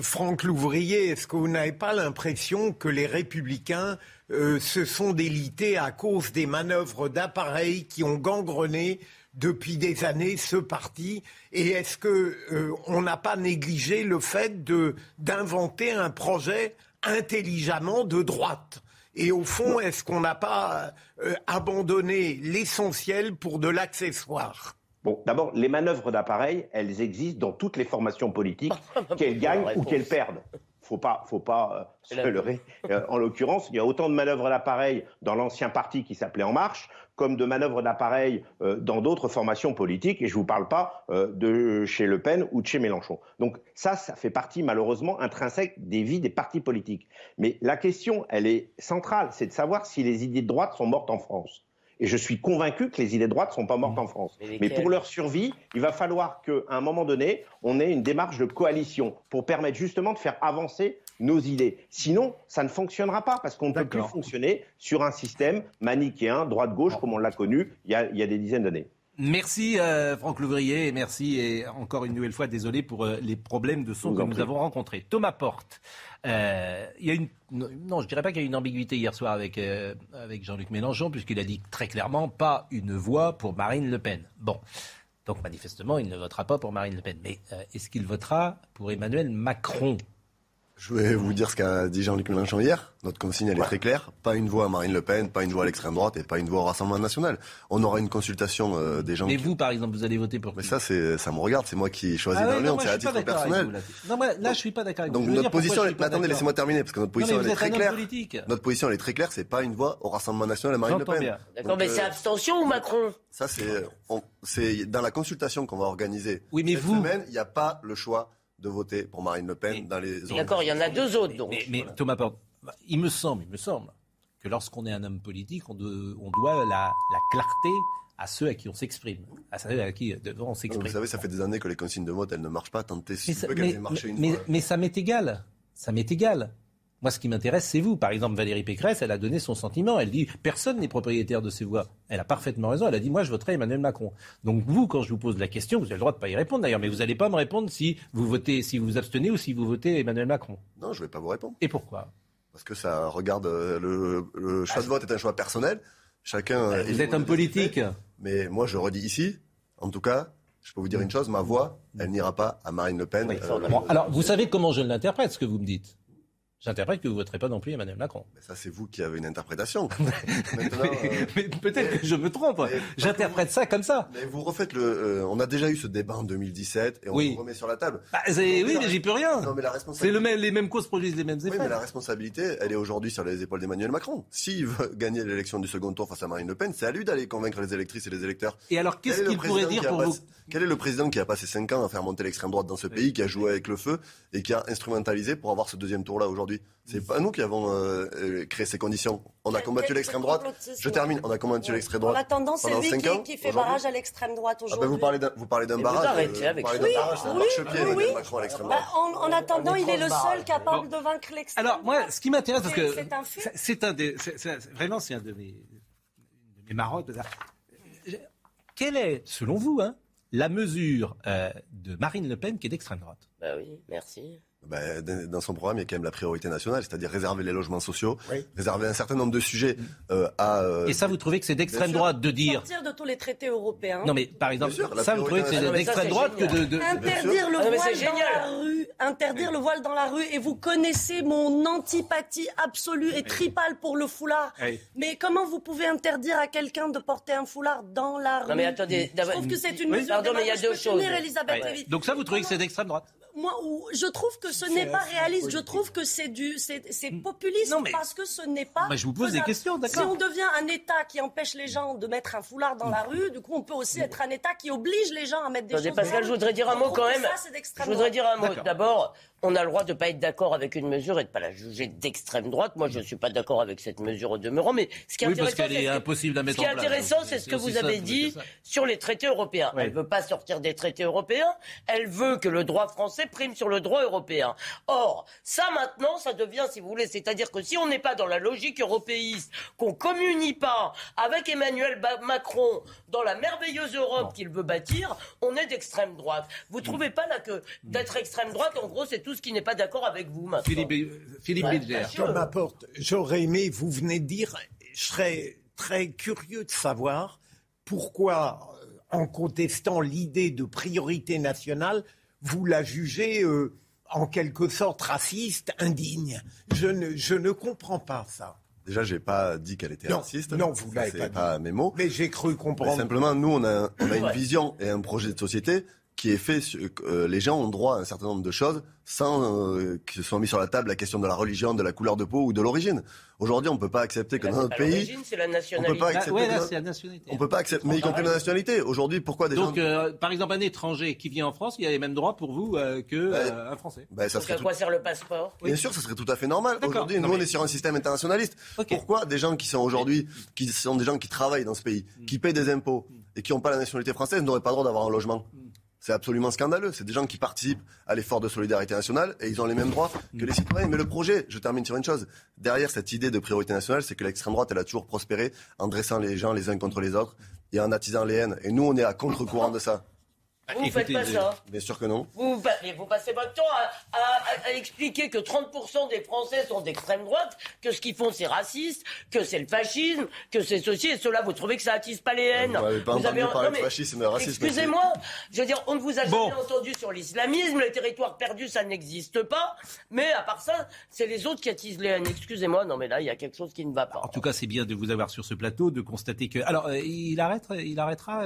Franck Louvrier, est-ce que vous n'avez pas l'impression que les républicains euh, se sont délités à cause des manœuvres d'appareils qui ont gangrené depuis des années ce parti Et est-ce que euh, on n'a pas négligé le fait de d'inventer un projet intelligemment de droite? Et au fond, est-ce qu'on n'a pas euh, abandonné l'essentiel pour de l'accessoire? Bon, d'abord, les manœuvres d'appareil, elles existent dans toutes les formations politiques, qu'elles gagnent ou qu'elles perdent. Faut pas, faut pas euh, se leurrer. en l'occurrence, il y a autant de manœuvres d'appareil dans l'ancien parti qui s'appelait En Marche comme de manœuvres d'appareil euh, dans d'autres formations politiques, et je ne vous parle pas euh, de chez Le Pen ou de chez Mélenchon. Donc ça, ça fait partie malheureusement intrinsèque des vies des partis politiques. Mais la question, elle est centrale, c'est de savoir si les idées de droite sont mortes en France. Et je suis convaincu que les idées de droite ne sont pas mortes en France. Mais, pour leur survie, il va falloir qu'à un moment donné, on ait une démarche de coalition pour permettre justement de faire avancer nos idées. Sinon, ça ne fonctionnera pas parce qu'on ne peut plus fonctionner sur un système manichéen, droite-gauche, comme on l'a connu il y a, des dizaines d'années. Merci euh, Franck Louvrier et merci et encore une nouvelle fois désolé pour euh, les problèmes de son que nous avons rencontrés. Thomas Porte, euh, il y a une non je dirais pas qu'il y a une ambiguïté hier soir avec avec Jean-Luc Mélenchon puisqu'il a dit très clairement pas une voix pour Marine Le Pen. Bon. Donc manifestement, il ne votera pas pour Marine Le Pen. Mais est-ce qu'il votera pour Emmanuel Macron? Je vais vous dire ce qu'a dit Jean-Luc Mélenchon hier. Notre consigne, elle est très claire. Pas une voix à Marine Le Pen, pas une voix à l'extrême droite et pas une voix au Rassemblement national. On aura une consultation euh, des gens. Mais vous, par exemple, vous allez voter pour. Mais ça, c'est, ça me regarde. C'est moi qui choisis ah dans c'est à titre personnel. là. Non, moi, là, je suis pas d'accord avec Donc vous. notre position, est... attendez, laissez-moi terminer parce que notre position, elle est très claire. Notre position, elle est très claire. C'est pas une voix au Rassemblement national à Marine Le Pen. D'accord, mais c'est euh, abstention ou Macron? Ça, c'est, c'est dans la consultation qu'on va organiser. Oui, mais cette vous. Semaine, il n'y a pas le choix de voter pour Marine Le Pen dans les D'accord, il y en a deux autres donc. Mais, Thomas il me semble, il me semble que lorsqu'on est un homme politique, on, doit la, clarté à ceux à qui on s'exprime, à ceux à qui on s'exprime. Vous savez, ça fait des années que les consignes de vote, elles ne marchent pas. Tentez si mais, qu'elles une mais ça m'est égal. Ça m'est égal. Moi, ce qui m'intéresse, c'est vous. Par exemple, Valérie Pécresse, elle a donné son sentiment. Elle dit personne n'est propriétaire de ses voix. Elle a parfaitement raison. Elle a dit moi, je voterai Emmanuel Macron. Donc vous, quand je vous pose la question, vous avez le droit de pas y répondre d'ailleurs, mais vous n'allez pas me répondre si vous votez, si vous vous abstenez ou si vous votez Emmanuel Macron. Non, je ne vais pas vous répondre. Et pourquoi? Parce que ça regarde euh, le, choix de vote est un choix personnel. Chacun. Vous êtes un politique. Mais moi, je redis ici, en tout cas, je peux vous dire une chose, ma voix, elle n'ira pas à Marine Le Pen. Euh, Bon, alors, vous savez comment je l'interprète, ce que vous me dites? J'interprète que vous ne voterez pas non plus Emmanuel Macron. Mais ça, c'est vous qui avez une interprétation. Mais peut-être que je me trompe. J'interprète ça comme ça. Mais vous refaites le. euh, on a déjà eu ce débat en 2017 et on Oui. le remet sur la table. Bah, oui, mais j'y peux rien. Non, mais la responsabilité. le même, les mêmes causes produisent les mêmes Oui, effets. mais la responsabilité, elle est aujourd'hui sur les épaules d'Emmanuel Macron. S'il veut gagner l'élection du second tour face à Marine Le Pen, c'est à lui d'aller convaincre les électrices et les électeurs. Et alors, qu'est-ce qu'il pourrait dire pour vous Quel est le président qui a passé 5 ans à faire monter l'extrême droite dans ce pays, qui a joué avec le feu et qui a instrumentalisé pour avoir ce deuxième tour-là aujourd'hui? C'est pas nous qui avons euh, euh, créé ces conditions. On a combattu l'extrême droite. Je termine. On a combattu l'extrême droite. En attendant, c'est lui 5 qui, ans. qui fait Aujourd'hui, barrage à l'extrême droite ah aujourd'hui. ben vous parlez d'un, vous parlez d'un Mais vous barrage. arrêtez euh, avec vous parlez barrage, Oui, marchepied, oui, Emmanuel oui. Macron à l'extrême Bah, droite. en, en attendant, il est le seul capable Bon. de vaincre l'extrême Alors, moi, ce qui m'intéresse, parce C'est- que c'est un c'est- un des, c'est- c'est- vraiment, c'est un de mes, de mes marottes. Quelle est, selon vous, hein, la mesure euh, de Marine Le Pen qui est d'extrême droite? Bah oui, merci. Ben, dans son programme, il y a quand même la priorité nationale, c'est-à-dire réserver les logements sociaux, réserver un certain nombre de sujets euh, à. euh, Et ça, vous trouvez que c'est d'extrême droite de dire Sortir de tous les traités européens. Non, mais par exemple, sûr, ça, vous trouvez que c'est d'extrême droite que de. de- Interdire le Ah non, voile dans la rue, interdire le voile dans la rue, et vous connaissez mon antipathie absolue et tripale pour le foulard. Oui. Mais comment vous pouvez interdire à quelqu'un de porter un foulard dans la rue Non mais attendez, Je trouve que c'est une Oui, mesure. Pardon, mais il y a deux choses. Donc ça, vous trouvez que c'est d'extrême droite? Moi, où- je trouve que ce n'est pas réaliste. Je trouve que c'est du, c'est c'est populiste parce que ce n'est pas. Bah, je vous pose des questions, d'accord. Si on devient un État qui empêche les gens de mettre un foulard dans la rue, du coup, on peut aussi être un État qui oblige les gens à mettre des Attendez, choses. Pascal, je voudrais dire un mot quand même. Ça, Je voudrais dire un mot. D'abord, on a le droit de ne pas être d'accord avec une mesure et de ne pas la juger d'extrême droite. Moi, je ne suis pas d'accord avec cette mesure au demeurant. Mais ce qui est Oui, intéressant, c'est ce intéressant, c'est ce que vous avez dit sur les traités européens. Oui. Elle veut pas sortir des traités européens. Elle veut que le droit français prime sur le droit européen. Or, ça maintenant, ça devient, si vous voulez, c'est-à-dire que si on n'est pas dans la logique européiste, qu'on communie pas avec Emmanuel Macron dans la merveilleuse Europe qu'il veut bâtir, on est d'extrême droite. Vous trouvez pas là que d'être extrême droite, en gros, c'est tout ce qui n'est pas d'accord avec vous maintenant Philippe, euh, Philippe Ouais, Bilger. m'importe. J'aurais aimé, vous venez de dire, je serais très curieux de savoir pourquoi, euh, en contestant l'idée de priorité nationale, vous la jugez euh, en quelque sorte raciste, indigne. Je ne, je ne comprends pas ça. Déjà, j'ai pas dit qu'elle était Non, raciste. non, vous l'avez pas dit. pas mes mots. Mais j'ai cru Mais comprendre. simplement, nous, on a, on a une Ouais. vision et un projet de société qui est fait. sur- euh, les gens ont droit à un certain nombre de choses sans euh, que ce soit mis sur la table la question de la religion, de la couleur de peau ou de l'origine. Aujourd'hui, on peut pas accepter que Là, dans notre pas pays, l'origine, c'est la on nationalité. peut pas Ah, accepter. ouais, que là, notre- c'est la nationalité. on peut pas accepter, mais y compris la nationalité. Aujourd'hui, pourquoi des Donc, gens euh, par exemple, un étranger qui vient en France, il a les mêmes droits pour vous euh, que euh, un Français. Ben, ça Donc serait à tout- quoi sert le passeport? Bien sûr, ça serait tout à fait normal. D'accord. Aujourd'hui, Non, nous, on est sur un système internationaliste. Pourquoi des gens qui sont aujourd'hui, qui sont des gens qui travaillent dans ce pays, Mm. qui payent des impôts et qui n'ont pas la nationalité française, n'auraient pas le droit d'avoir un logement? Mm. C'est absolument scandaleux. C'est des gens qui participent à l'effort de solidarité nationale et ils ont les mêmes droits que les citoyens. Mais le projet, je termine sur une chose, derrière cette idée de priorité nationale, c'est que l'extrême droite, elle a toujours prospéré en dressant les gens les uns contre les autres et en attisant les haines. Et nous, on est à contre-courant de ça. Vous ne faites pas ça. Bien sûr que non. Vous, vous passez votre temps à, à- à- à expliquer que 30% des Français sont d'extrême droite, que ce qu'ils font c'est raciste, que c'est le fascisme, que c'est ceci et cela. Vous trouvez que ça attise pas les haines Vous m'avez pas entendu avez- parler non, de fascisme et de racisme. Excusez-moi, je veux dire, on ne vous a jamais Bon. entendu sur l'islamisme, les territoires perdus, ça n'existe pas. Mais à part ça, c'est les autres qui attisent les haines. Excusez-moi, non mais là, il y a quelque chose qui ne va pas. En tout cas, c'est bien de vous avoir sur ce plateau, de constater que. Alors, euh, il arrête, il arrêtera.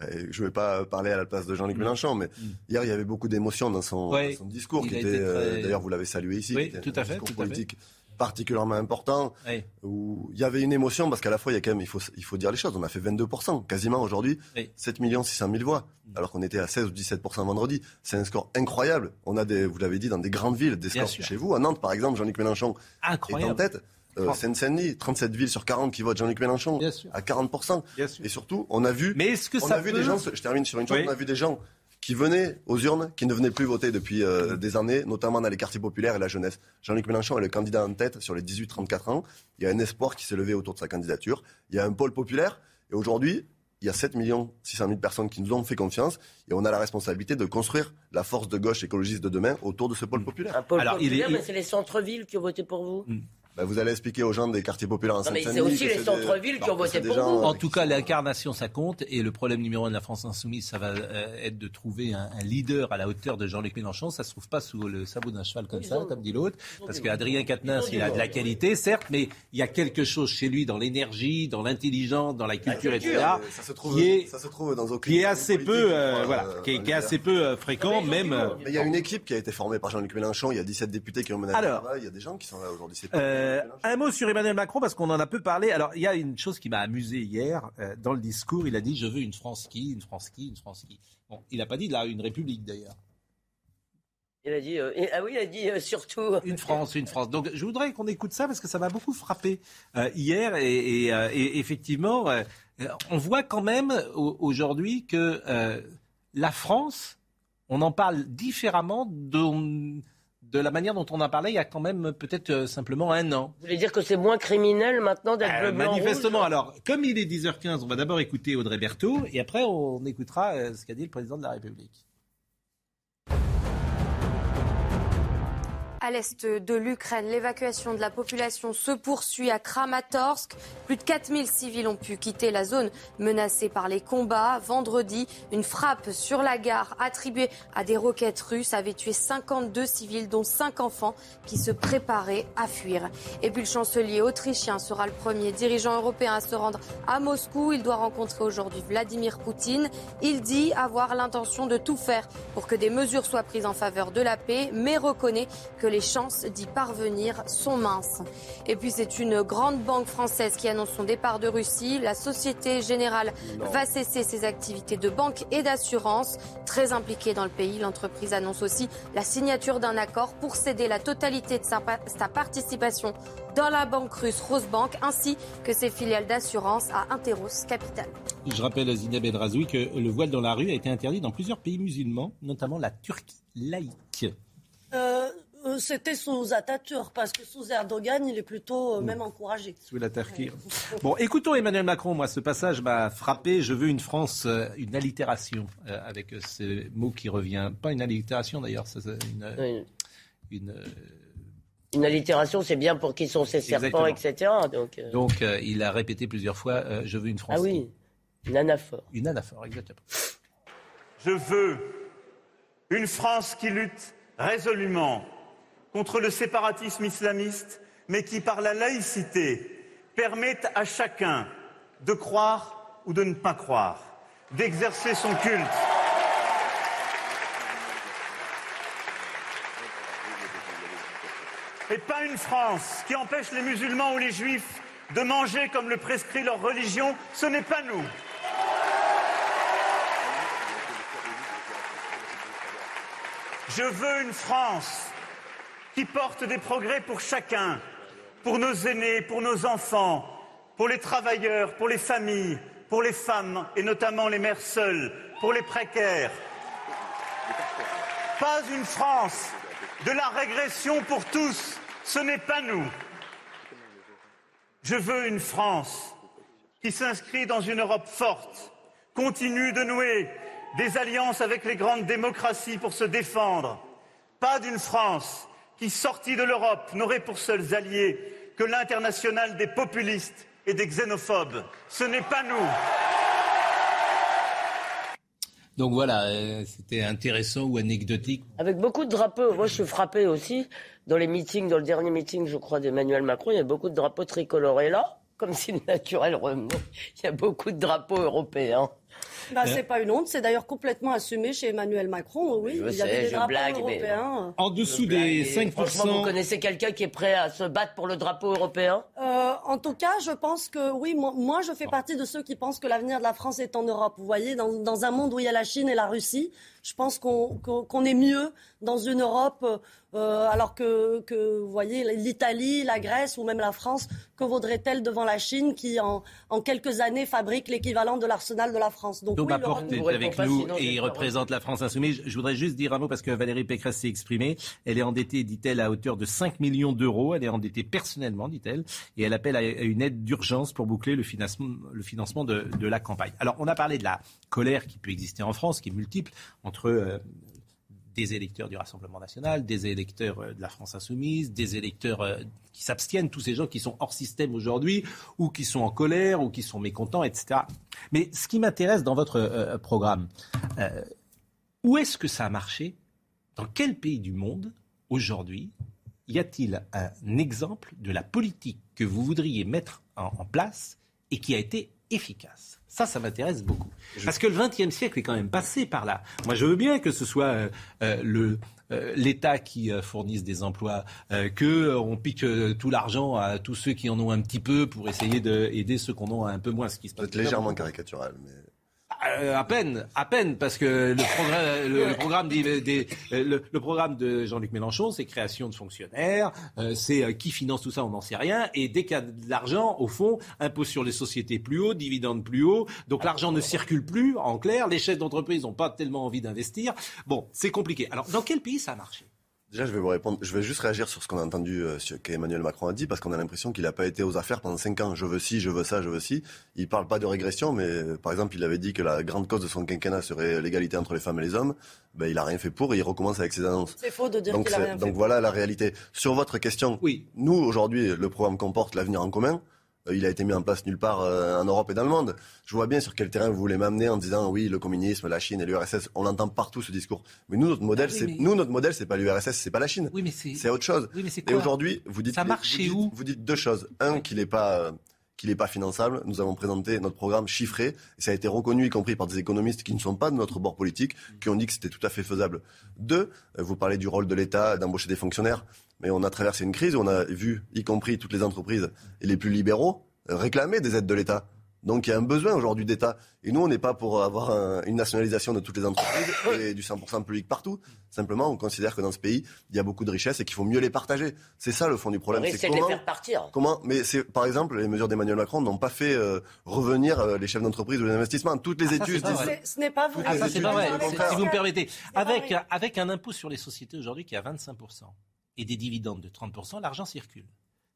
Ben, je ne vais pas parler à la place de Jean-Luc Mélenchon, mais hier, il y avait beaucoup d'émotions dans son, Ouais. dans son discours, qui a était, euh, très- d'ailleurs, vous l'avez salué ici, Oui, qui était tout à un fait, discours tout à fait. politique particulièrement important, Oui. où il y avait une émotion, parce qu'à la fois, il y a quand même, il faut, il faut dire les choses, on a fait 22%, quasiment aujourd'hui, Oui. 7 600 000 voix, alors qu'on était à 16 ou 17% vendredi. C'est un score incroyable. On a des, vous l'avez dit, dans des grandes villes, des Bien scores sûr. chez vous. À Nantes, par exemple, Jean-Luc Mélenchon est en tête. Euh. Seine-Saint-Denis, 37 villes sur 40 qui votent Jean-Luc Mélenchon, à 40%. Bien sûr. Et surtout, on a vu Mais est-ce que on ça a vu peut- des gens, je termine sur une chose, Oui. on a vu des gens qui venaient aux urnes, qui ne venaient plus voter depuis euh, des années, notamment dans les quartiers populaires et la jeunesse. Jean-Luc Mélenchon est le candidat en tête sur les 18-34 ans. Il y a un espoir qui s'est levé autour de sa candidature. Il y a un pôle populaire. Et aujourd'hui, il y a 7 600 000 personnes qui nous ont fait confiance. Et on a la responsabilité de construire la force de gauche écologiste de demain autour de ce pôle populaire. Un pôle Alors, il est- populaire, il- mais c'est les centres-villes qui ont voté pour vous. Bah, vous allez expliquer aux gens des quartiers populaires en Non, mais c'est aussi les des- centres-villes qui ont voté pour gens, vous. euh, En tout cas, l'incarnation, ça compte. Et le problème numéro un de la France insoumise, ça va euh, être de trouver un, un leader à la hauteur de Jean-Luc Mélenchon. Ça se trouve pas sous le sabot d'un cheval comme ça, comme dit l'autre. Parce qu'Adrien Quatennens, il a de la qualité, certes, mais il y a quelque chose chez lui dans l'énergie, dans l'intelligence, dans la culture, etc. Ça se trouve, qui est, ça se trouve dans aucune qui est assez peu, euh, euh, voilà, qui est, qui est assez peu euh, fréquent, même. euh, Mais il y a une équipe qui a été formée par Jean-Luc Mélenchon. Il y a 17 députés qui ont mené le Alors. travail. Il y a des gens qui sont là aujourd'hui. Euh, un mot sur Emmanuel Macron parce qu'on en a peu parlé. Alors il y a une chose qui m'a amusé hier euh, dans le discours. Il a dit je veux une France qui, une France qui, une France qui. Bon, il n'a pas dit là une république d'ailleurs. Il a dit, euh, ah oui, il a dit euh, surtout. Une France, une France. Donc je voudrais qu'on écoute ça parce que ça m'a beaucoup frappé euh, hier et, et, et effectivement on voit quand même au- aujourd'hui que la France, on en parle différemment de, de la manière dont on en parlait il y a quand même peut-être euh, simplement un an. Vous voulez dire que c'est moins criminel maintenant d'être Euh, bleu, blanc, manifestement. rouge Alors, comme il est 10h15, on va d'abord écouter Audrey Berthaud et après on écoutera euh, ce qu'a dit le président de la République. À l'est de l'Ukraine, l'évacuation de la population se poursuit à Kramatorsk. Plus de 4000 civils ont pu quitter la zone menacée par les combats. Vendredi, une frappe sur la gare attribuée à des roquettes russes avait tué 52 civils, dont 5 enfants qui se préparaient à fuir. Et puis le chancelier autrichien sera le premier dirigeant européen à se rendre à Moscou. Il doit rencontrer aujourd'hui Vladimir Poutine. Il dit avoir l'intention de tout faire pour que des mesures soient prises en faveur de la paix, mais reconnaît que les chances d'y parvenir sont minces. Et puis c'est une grande banque française qui annonce son départ de Russie. La Société Générale Non. va cesser ses activités de banque et d'assurance. Très impliquée dans le pays, l'entreprise annonce aussi la signature d'un accord pour céder la totalité de sa, pa- sa participation dans la banque russe Rosebank ainsi que ses filiales d'assurance à Interos Capital. Je rappelle à Zineb El Razoui que le voile dans la rue a été interdit dans plusieurs pays musulmans, notamment la Turquie laïque. Euh, euh, C'était sous Atatürk, parce que sous Erdogan, il est plutôt euh, même encouragé. Sous la Turquie. Bon, écoutons Emmanuel Macron. Moi, ce passage m'a frappé. Je veux une France, euh, une allitération euh, avec ce mot qui revient. Pas une allitération d'ailleurs, c'est une, euh, une, euh, Une allitération, c'est bien pour qui sont ces serpents, Exactement. etc. Donc, euh, Donc, euh, il a répété plusieurs fois euh, Je veux une France. Ah oui, une anaphore. Une anaphore, exactement. Je veux une France qui lutte résolument contre le séparatisme islamiste, mais qui, par la laïcité, permette à chacun de croire ou de ne pas croire, d'exercer son culte. Et pas une France qui empêche les musulmans ou les juifs de manger comme le prescrit leur religion, ce n'est pas nous. Je veux une France qui porte des progrès pour chacun, pour nos aînés, pour nos enfants, pour les travailleurs, pour les familles, pour les femmes et notamment les mères seules, pour les précaires. Pas une France de la régression pour tous, ce n'est pas nous. Je veux une France qui s'inscrit dans une Europe forte, continue de nouer des alliances avec les grandes démocraties pour se défendre. Pas d'une France qui, sortie de l'Europe, n'aurait pour seuls alliés que l'international des populistes et des xénophobes. Ce n'est pas nous. Donc voilà, euh, c'était intéressant ou anecdotique. Avec beaucoup de drapeaux. Moi, je suis frappé aussi. Dans les meetings, dans le dernier meeting, je crois, d'Emmanuel Macron, il y a beaucoup de drapeaux tricolores. Et là, comme si le naturel revenait, il y a beaucoup de drapeaux européens. Bah, c'est pas une honte, c'est d'ailleurs complètement assumé chez Emmanuel Macron. Oui, Je il y avait sais, des drapeaux blague, mais- européens. En dessous des et 5%. Franchement, vous connaissez quelqu'un qui est prêt à se battre pour le drapeau européen? Euh, en tout cas, je pense que oui, moi, moi, je fais partie de ceux qui pensent que l'avenir de la France est en Europe. Vous voyez, dans, dans un monde où il y a la Chine et la Russie, je pense qu'on est mieux dans une Europe, euh, alors que, que, vous voyez, l'Italie, la Grèce ou même la France, que vaudrait-elle devant la Chine qui, en, en quelques années, fabrique l'équivalent de l'arsenal de la France? Donc, Thomas oui, l'Europe Porte est avec nous sinon et il représente la France insoumise. Je voudrais juste dire un mot parce que Valérie Pécresse s'est exprimée. Elle est endettée, dit-elle, à hauteur de 5 millions d'euros. Elle est endettée personnellement, dit-elle, et elle appelle à une aide d'urgence pour boucler le financement, le financement de, de la campagne. Alors, on a parlé de la colère qui peut exister en France, qui est multiple, entre euh, des électeurs du Rassemblement national, des électeurs euh, de la France insoumise, des électeurs euh, qui s'abstiennent, tous ces gens qui sont hors système aujourd'hui, ou qui sont en colère, ou qui sont mécontents, etc. Mais ce qui m'intéresse dans votre programme, où est-ce que ça a marché? Dans quel pays du monde, aujourd'hui, y a-t-il un exemple de la politique que vous voudriez mettre en place et qui a été efficace ça, ça m'intéresse beaucoup. Parce que le XXe siècle est quand même passé par là. Moi, je veux bien que ce soit euh, euh, le, euh, l'État qui fournisse des emplois, que on pique tout l'argent à tous ceux qui en ont un petit peu pour essayer d'aider ceux qui en ont un peu moins. Ce qui se passe. légèrement caricatural, mais. Euh, à peine, à peine, parce que le, programme, le, programme de Jean-Luc Mélenchon, c'est création de fonctionnaires, euh, c'est euh, qui finance tout ça, on n'en sait rien. Et dès qu'il y a de l'argent, au fond, impôt sur les sociétés plus haut, dividendes plus haut, donc l'argent ne circule plus, en clair. Les chefs d'entreprise n'ont pas tellement envie d'investir. Bon, c'est compliqué. Alors, dans quel pays ça a marché? Déjà, je vais vous répondre. Je vais juste réagir sur ce qu'on a entendu, euh, qu'Emmanuel Macron a dit, parce qu'on a l'impression qu'il n'a pas été aux affaires pendant cinq ans. Je veux ci, je veux ça, je veux ci. Il parle pas de régression, mais euh, par exemple, il avait dit que la grande cause de son quinquennat serait l'égalité entre les femmes et les hommes. Ben, il a rien fait pour et il recommence avec ses annonces. C'est faux de dire qu'il a rien fait. Donc voilà la réalité. Sur votre question, oui. nous aujourd'hui, le programme comporte l'avenir en commun. Euh, il a été mis en place nulle part euh, en Europe et dans le monde. Je vois bien sur quel terrain vous voulez m'amener en disant oui, le communisme, la Chine et l'URSS. On entend partout ce discours. Mais nous, notre modèle, ah c'est nous, notre modèle, c'est pas l'URSS, c'est pas la Chine. Oui, mais c'est autre chose. Oui, mais et aujourd'hui, vous dites ça marche vous, où vous dites deux choses. Un, qu'il n'est pas euh, qu'il n'est pas finançable. Nous avons présenté notre programme chiffré et ça a été reconnu, y compris par des économistes qui ne sont pas de notre bord politique, qui ont dit que c'était tout à fait faisable. Deux, vous parlez du rôle de l'État d'embaucher des fonctionnaires, mais on a traversé une crise où on a vu, y compris toutes les entreprises et les plus libéraux, réclamer des aides de l'État. Donc il y a un besoin aujourd'hui d'État. Et nous, on n'est pas pour avoir une nationalisation de toutes les entreprises et du 100% public partout. Simplement, on considère que dans ce pays, il y a beaucoup de richesses et qu'il faut mieux les partager. C'est ça le fond du problème. C'est comment, de les faire partir. Comment Mais c'est par exemple, les mesures d'Emmanuel Macron n'ont pas fait euh, revenir euh, les chefs d'entreprise ou les investissements. Toutes les ah, études. Ce n'est pas vrai. Ah, ça, c'est pas vrai. Si vous me permettez, avec avec un impôt sur les sociétés aujourd'hui qui est à 25% et des dividendes de 30%, l'argent circule.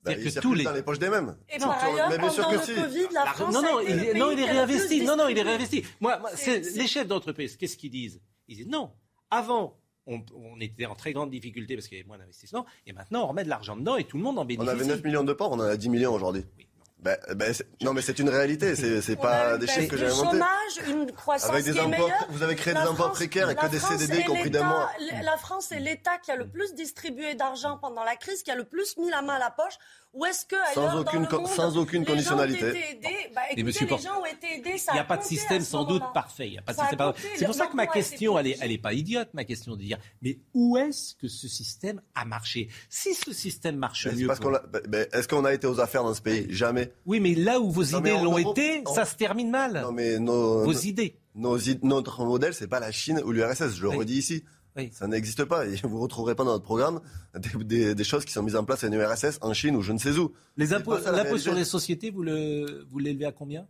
Bah, il que tous les dans les poches des mêmes. Et par ailleurs, mais bien sûr que le si. Covid, la France non, non, il, non, il est réinvesti. Non, non, il est réinvesti. Moi, moi les chefs d'entreprise, qu'est-ce qu'ils disent? Ils disent non. Avant, on, on, était en très grande difficulté parce qu'il y avait moins d'investissement, et maintenant on remet de l'argent dedans et tout le monde en bénéficie. On avait 9 millions de ports, on en a 10 millions aujourd'hui. Oui. Ben, ben, non, mais c'est une réalité, c'est pas des chiffres que j'ai inventés. chômage, une croissance Avec des qui emplois, Vous avez créé des emplois précaires et que des CDD compris d'un mois. La France est l'État qui a le plus distribué d'argent pendant la crise, qui a le plus mis la main à la poche. Ou est-ce que sans aucune, dans le monde, sans aucune conditionnalité. Bah, écoutez, les gens ont été aidés. Il n'y a pas de système sans doute parfait. C'est pour ça que ma question, elle est, elle est pas idiote, ma question de dire, mais où est-ce que ce système a marché? Si ce système marche mieux. Est-ce qu'on a été aux affaires dans ce pays? Jamais. Oui, mais là où vos idées l'ont été, ça se termine mal. Non, mais nos, vos idées. notre modèle, c'est pas la Chine ou l'URSS. Je le redis ici. Ça n'existe pas. Et vous ne retrouverez pas dans notre programme des, choses qui sont mises en place à l'URSS, en Chine ou je ne sais où. l'impôt sur les sociétés, vous l'élevez à combien?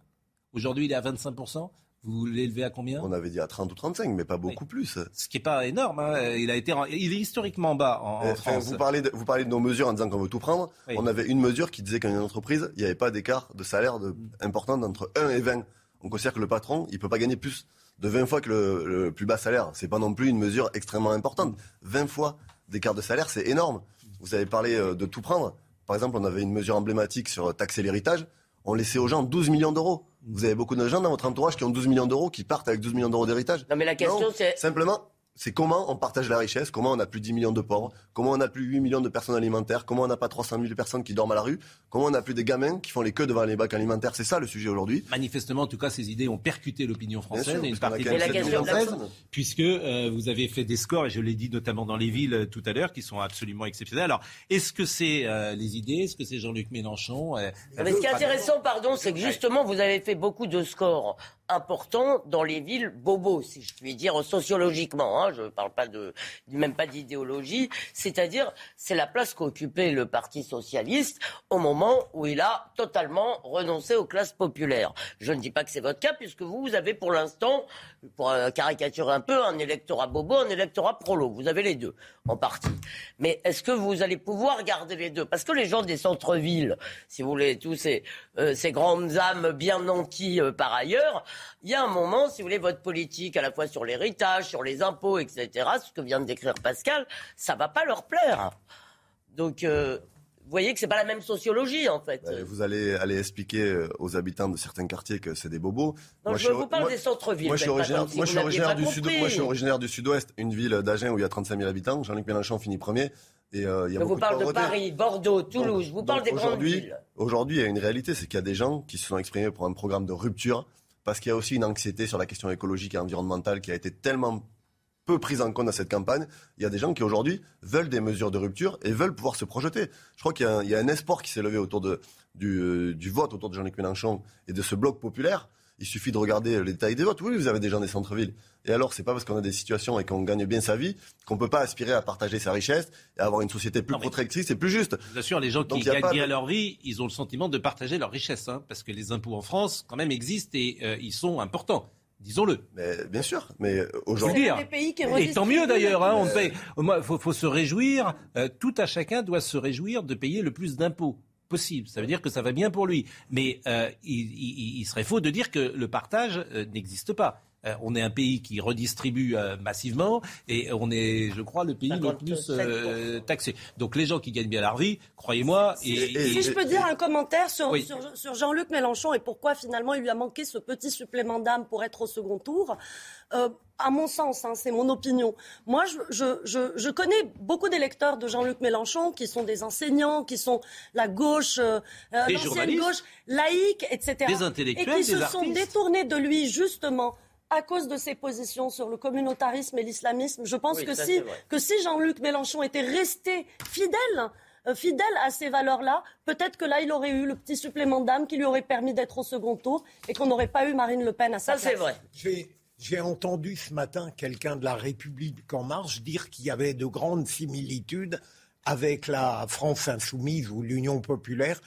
Aujourd'hui, il est à 25%. Vous l'élevez à combien? On avait dit à 30 ou 35, mais pas beaucoup plus. Ce qui n'est pas énorme. Hein. Il, a été, il est historiquement bas en, eh, France. Vous parlez, de, vous parlez de nos mesures en disant qu'on veut tout prendre. On avait une mesure qui disait qu'en une entreprise, il n'y avait pas d'écart de salaire de, mm. important entre 1 et 20. On considère que le patron, il ne peut pas gagner plus de 20 fois que le, plus bas salaire. C'est pas non plus une mesure extrêmement importante. 20 fois d'écart de salaire, c'est énorme. Vous avez parlé euh, de tout prendre. Par exemple, on avait une mesure emblématique sur taxer l'héritage. On laissait aux gens 12 millions d'euros. Vous avez beaucoup de gens dans votre entourage qui ont 12 millions d'euros, qui partent avec 12 millions d'euros d'héritage. Non, mais la question, c'est. Simplement, c'est comment on partage la richesse, comment on a plus de 10 millions de pauvres, comment on a plus de 8 millions de personnes alimentaires, comment on n'a pas 300 000 personnes qui dorment à la rue, comment on a plus des gamins qui font les queues devant les bacs alimentaires. C'est ça le sujet aujourd'hui. Manifestement, en tout cas, ces idées ont percuté l'opinion française et une partie de la française, puisque euh, vous avez fait des scores, et je l'ai dit notamment dans les villes euh, tout à l'heure, qui sont absolument exceptionnels. Alors, est-ce que c'est euh, les idées Est-ce que c'est Jean-Luc Mélenchon Mais ce qui est intéressant, pardon, c'est que justement, vous avez fait beaucoup de scores importants dans les villes bobos, si je puis dire sociologiquement. Hein, je ne parle pas de même pas d'idéologie, c'est-à-dire c'est la place qu'occupait le Parti socialiste au moment où il a totalement renoncé aux classes populaires. Je ne dis pas que c'est votre cas, puisque vous avez pour l'instant, pour caricaturer un peu, un électorat bobo, un électorat prolo. Vous avez les deux, en partie. Mais est-ce que vous allez pouvoir garder les deux? Parce que les gens des centres-villes, si vous voulez, tous ces, euh, grandes âmes bien nantis euh, par ailleurs, Il y a un moment, si vous voulez, votre politique, à la fois sur l'héritage, sur les impôts, etc., ce que vient de décrire Pascal, ça va pas leur plaire. Donc, euh, vous voyez que c'est pas la même sociologie, en fait. Ben, vous allez aller expliquer euh, aux habitants de certains quartiers que c'est des bobos. Non, je vous parle des centres-villes. Moi, je suis originaire, comme si moi, je suis vous n'aviez originaire pas du sud, compris. moi, je suis originaire du sud-ouest, une ville d'Agen où il y a 35 000 habitants. Jean-Luc Mélenchon finit premier. Et, euh, il y a Je vous parle de. Paris, Bordeaux, Toulouse. je vous parle Donc, des grandes villes. Aujourd'hui, il y a une réalité, c'est qu'il y a des gens qui se sont exprimés pour un programme de rupture, parce qu'il y a aussi une anxiété sur la question écologique et environnementale qui a été tellement peu prise en compte dans cette campagne. Il y a des gens qui aujourd'hui veulent des mesures de rupture et veulent pouvoir se projeter. Je crois qu'il y a un, il y a un espoir qui s'est levé autour de, du, euh, du vote autour de Jean-Luc Mélenchon et de ce bloc populaire. Il suffit de regarder les détails des votes. Oui, vous avez des gens des centres-villes. Et alors, c'est pas parce qu'on a des situations et qu'on gagne bien sa vie qu'on peut pas aspirer à partager sa richesse et à avoir une société plus protectrice et plus juste. Je vous assure, les gens Donc, qui gagnent bien de- leur vie, ils ont le sentiment de partager leur richesse, hein, parce que les impôts en France, quand même, existent et euh, ils sont importants. Disons-le. Mais bien sûr, mais aujourd'hui. dire. des pays qui Et tant mieux d'ailleurs. Hein, on paye. Moi, faut, faut se réjouir. euh, tout à chacun doit se réjouir de payer le plus d'impôts possible. Ça veut dire que ça va bien pour lui. Mais euh, il, il- il serait faux de dire que le partage euh, n'existe pas. Euh, on est un pays qui redistribue euh, massivement et on est, je crois, le pays le plus euh, taxé. Donc les gens qui gagnent bien leur vie, croyez-moi, et, Si et- je peux dire un commentaire sur, Oui. sur, sur Jean-Luc Mélenchon et pourquoi finalement il lui a manqué ce petit supplément d'âme pour être au second tour. Euh, à mon sens, hein, c'est mon opinion. Moi, je, je, je, je connais beaucoup d'électeurs de Jean-Luc Mélenchon qui sont des enseignants, qui sont la gauche, euh, l'ancienne gauche laïque, etc. Des intellectuels, et qui se sont détournés de lui justement à cause de ses positions sur le communautarisme et l'islamisme. Je pense Oui, que ça, si que Jean-Luc Mélenchon était resté fidèle, euh, fidèle à ces valeurs-là, peut-être que là, il aurait eu le petit supplément d'âme qui lui aurait permis d'être au second tour et qu'on n'aurait pas eu Marine Le Pen à sa Ça, c'est place. vrai. J'ai- J'ai entendu ce matin quelqu'un de la République en marche dire qu'il y avait de grandes similitudes avec la France insoumise ou l'Union populaire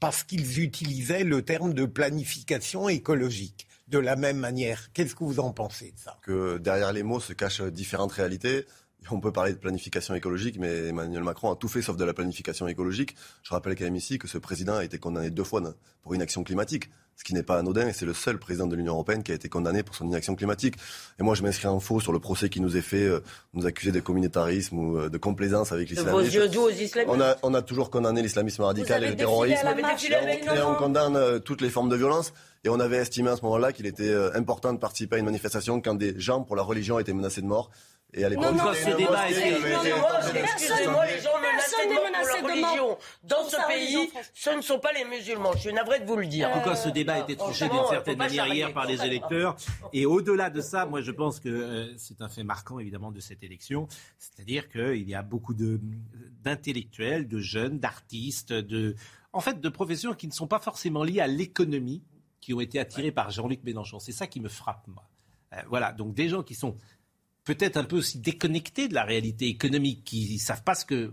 parce qu'ils utilisaient le terme de planification écologique de la même manière. Qu'est-ce que vous en pensez de ça? Que derrière les mots se cachent différentes réalités. On peut parler de planification écologique, mais Emmanuel Macron a tout fait sauf de la planification écologique. Je rappelle quand même ici que ce président a été condamné deux fois pour inaction climatique, ce qui n'est pas anodin, et c'est le seul président de l'Union européenne qui a été condamné pour son inaction climatique. Et moi, je m'inscris en faux sur le procès qui nous est fait, euh, nous accuser de communautarisme ou euh, de complaisance avec l'islamisme. On a, on a toujours condamné l'islamisme radical et le terrorisme. Et on- et condamne euh, toutes les formes de violence. Et on avait estimé à ce moment-là qu'il était euh, important de participer à une manifestation quand des gens pour la religion étaient menacés de mort. Et à l'époque, Non, non, Excusez-moi, les gens mort pour leur religion. Dans ce pays, ce ne sont pas les musulmans. Je suis navré de vous le dire. En tout cas, ce débat a été tranché d'une certaine manière hier par les électeurs. Et au-delà de ça, moi, je pense que euh, c'est un fait marquant, évidemment, de cette élection. C'est-à-dire qu'il y a beaucoup de- d'intellectuels, de, jeunes, d'artistes, de, en fait, de professions qui ne sont pas forcément liées à l'économie, qui ont été attirés par Jean-Luc Mélenchon. C'est ça qui me frappe, moi. Euh, voilà, donc des gens qui sont peut-être un peu aussi déconnectés de la réalité économique, qui ne savent pas ce que...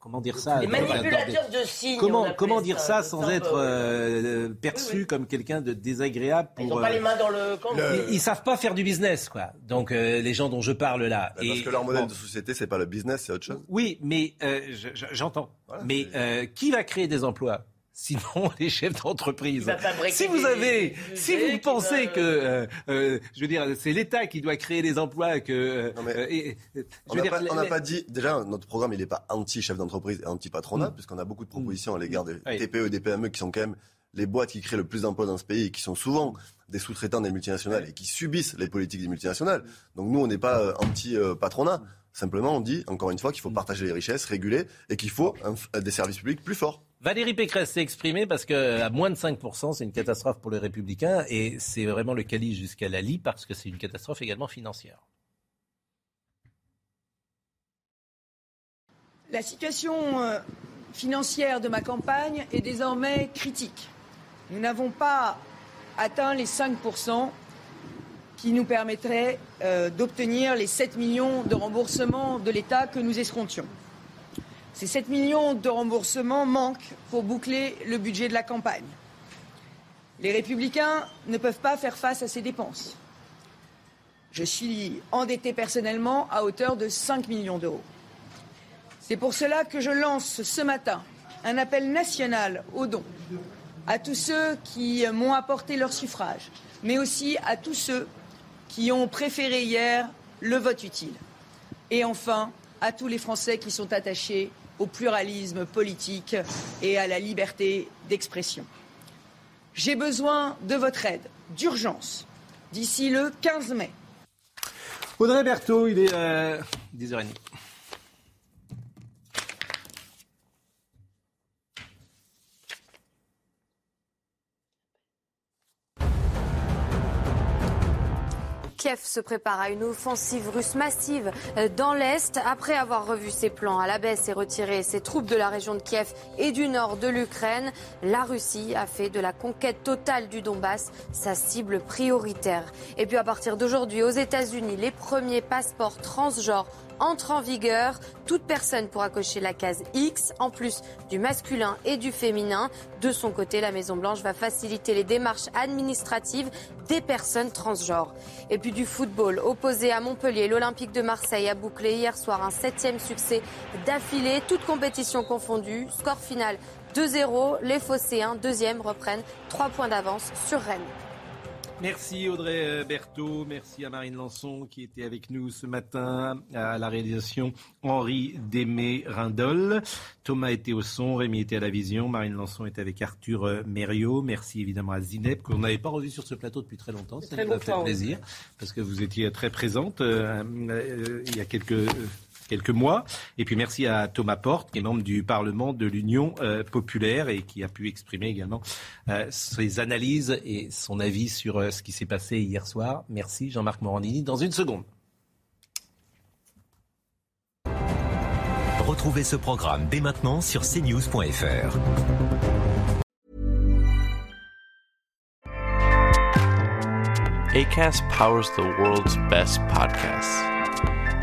Comment dire ça Les manipulateurs de signes. Comment, comment dire ça, sans être euh, perçu comme quelqu'un de désagréable pour, Ils n'ont pas euh, les mains dans le cambouis. ils, ils savent pas faire du business, quoi. Donc euh, les gens dont je parle là. Bah, Parce que leur modèle de société, c'est pas le business, c'est autre chose. Oui, mais euh, je- je- j'entends. mais euh, qui va créer des emplois? Sinon, les chefs d'entreprise. Si vous des avez, si vous pensez va- que, euh, euh, je veux dire, c'est l'État qui doit créer les emplois, que, euh, euh, et- je On n'a pas, les- dit, déjà, notre programme, il n'est pas anti-chef d'entreprise et anti-patronat, Mm. puisqu'on a beaucoup de propositions à l'égard des Oui. TPE et des PME qui sont quand même les boîtes qui créent le plus d'emplois dans ce pays et qui sont souvent des sous-traitants des multinationales et qui subissent les politiques des multinationales. Donc nous, on n'est pas euh, anti-patronat. Simplement, on dit, encore une fois, qu'il faut partager les richesses, réguler, et qu'il faut un- des services publics plus forts. Valérie Pécresse s'est exprimée parce qu'à moins de 5%, c'est une catastrophe pour les Républicains et c'est vraiment le calice jusqu'à la lie parce que c'est une catastrophe également financière. La situation euh, financière de ma campagne est désormais critique. Nous n'avons pas atteint les 5% qui nous permettraient euh, d'obtenir les 7 millions de remboursements de l'État que nous escomptions. Ces 7 millions de remboursements manquent pour boucler le budget de la campagne. Les républicains ne peuvent pas faire face à ces dépenses. Je suis endetté personnellement à hauteur de 5 millions d'euros. C'est pour cela que je lance ce matin un appel national aux dons à tous ceux qui m'ont apporté leur suffrage, mais aussi à tous ceux qui ont préféré hier le vote utile. Et enfin, à tous les Français qui sont attachés au pluralisme politique et à la liberté d'expression. J'ai besoin de votre aide d'urgence d'ici le 15 mai. Audrey Berthaud, il est 10h30. Kiev se prépare à une offensive russe massive euh, dans l'Est. Après avoir revu ses plans à la baisse et retiré ses troupes de la région de Kiev et du nord de l'Ukraine, la Russie a fait de la conquête totale du Donbass sa cible prioritaire. Et puis à partir d'aujourd'hui, aux États-Unis, les premiers passeports transgenres entre en vigueur. Toute personne pourra cocher la case X, en plus du masculin et du féminin. De son côté, la Maison-Blanche va faciliter les démarches administratives des personnes transgenres. Et puis du football, opposé à Montpellier, l'Olympique de Marseille a bouclé hier soir un septième succès d'affilée, toutes compétitions confondues. Score final 2-0, les Phocéens, deuxième, reprennent trois points d'avance sur Rennes. Merci Audrey euh, Berthaud, merci à Marine Lançon qui était avec nous ce matin à la réalisation Henri Démé Rindol. Thomas était au son, Rémi était à la vision, Marine Lançon était avec Arthur euh, Mériot. Merci évidemment à Zineb qu'on n'avait pas revu sur ce plateau depuis très longtemps. Ça nous a fait plaisir parce que vous étiez très présente euh, il y a quelques quelques mois. Et puis merci à Thomas Porte, qui est membre du Parlement de l'Union euh, populaire et qui a pu exprimer également euh, ses analyses et son avis sur euh, ce qui s'est passé hier soir. Merci Jean-Marc Morandini. Dans une seconde. Retrouvez ce programme dès maintenant sur cnews.fr. ACAST powers the world's best podcasts.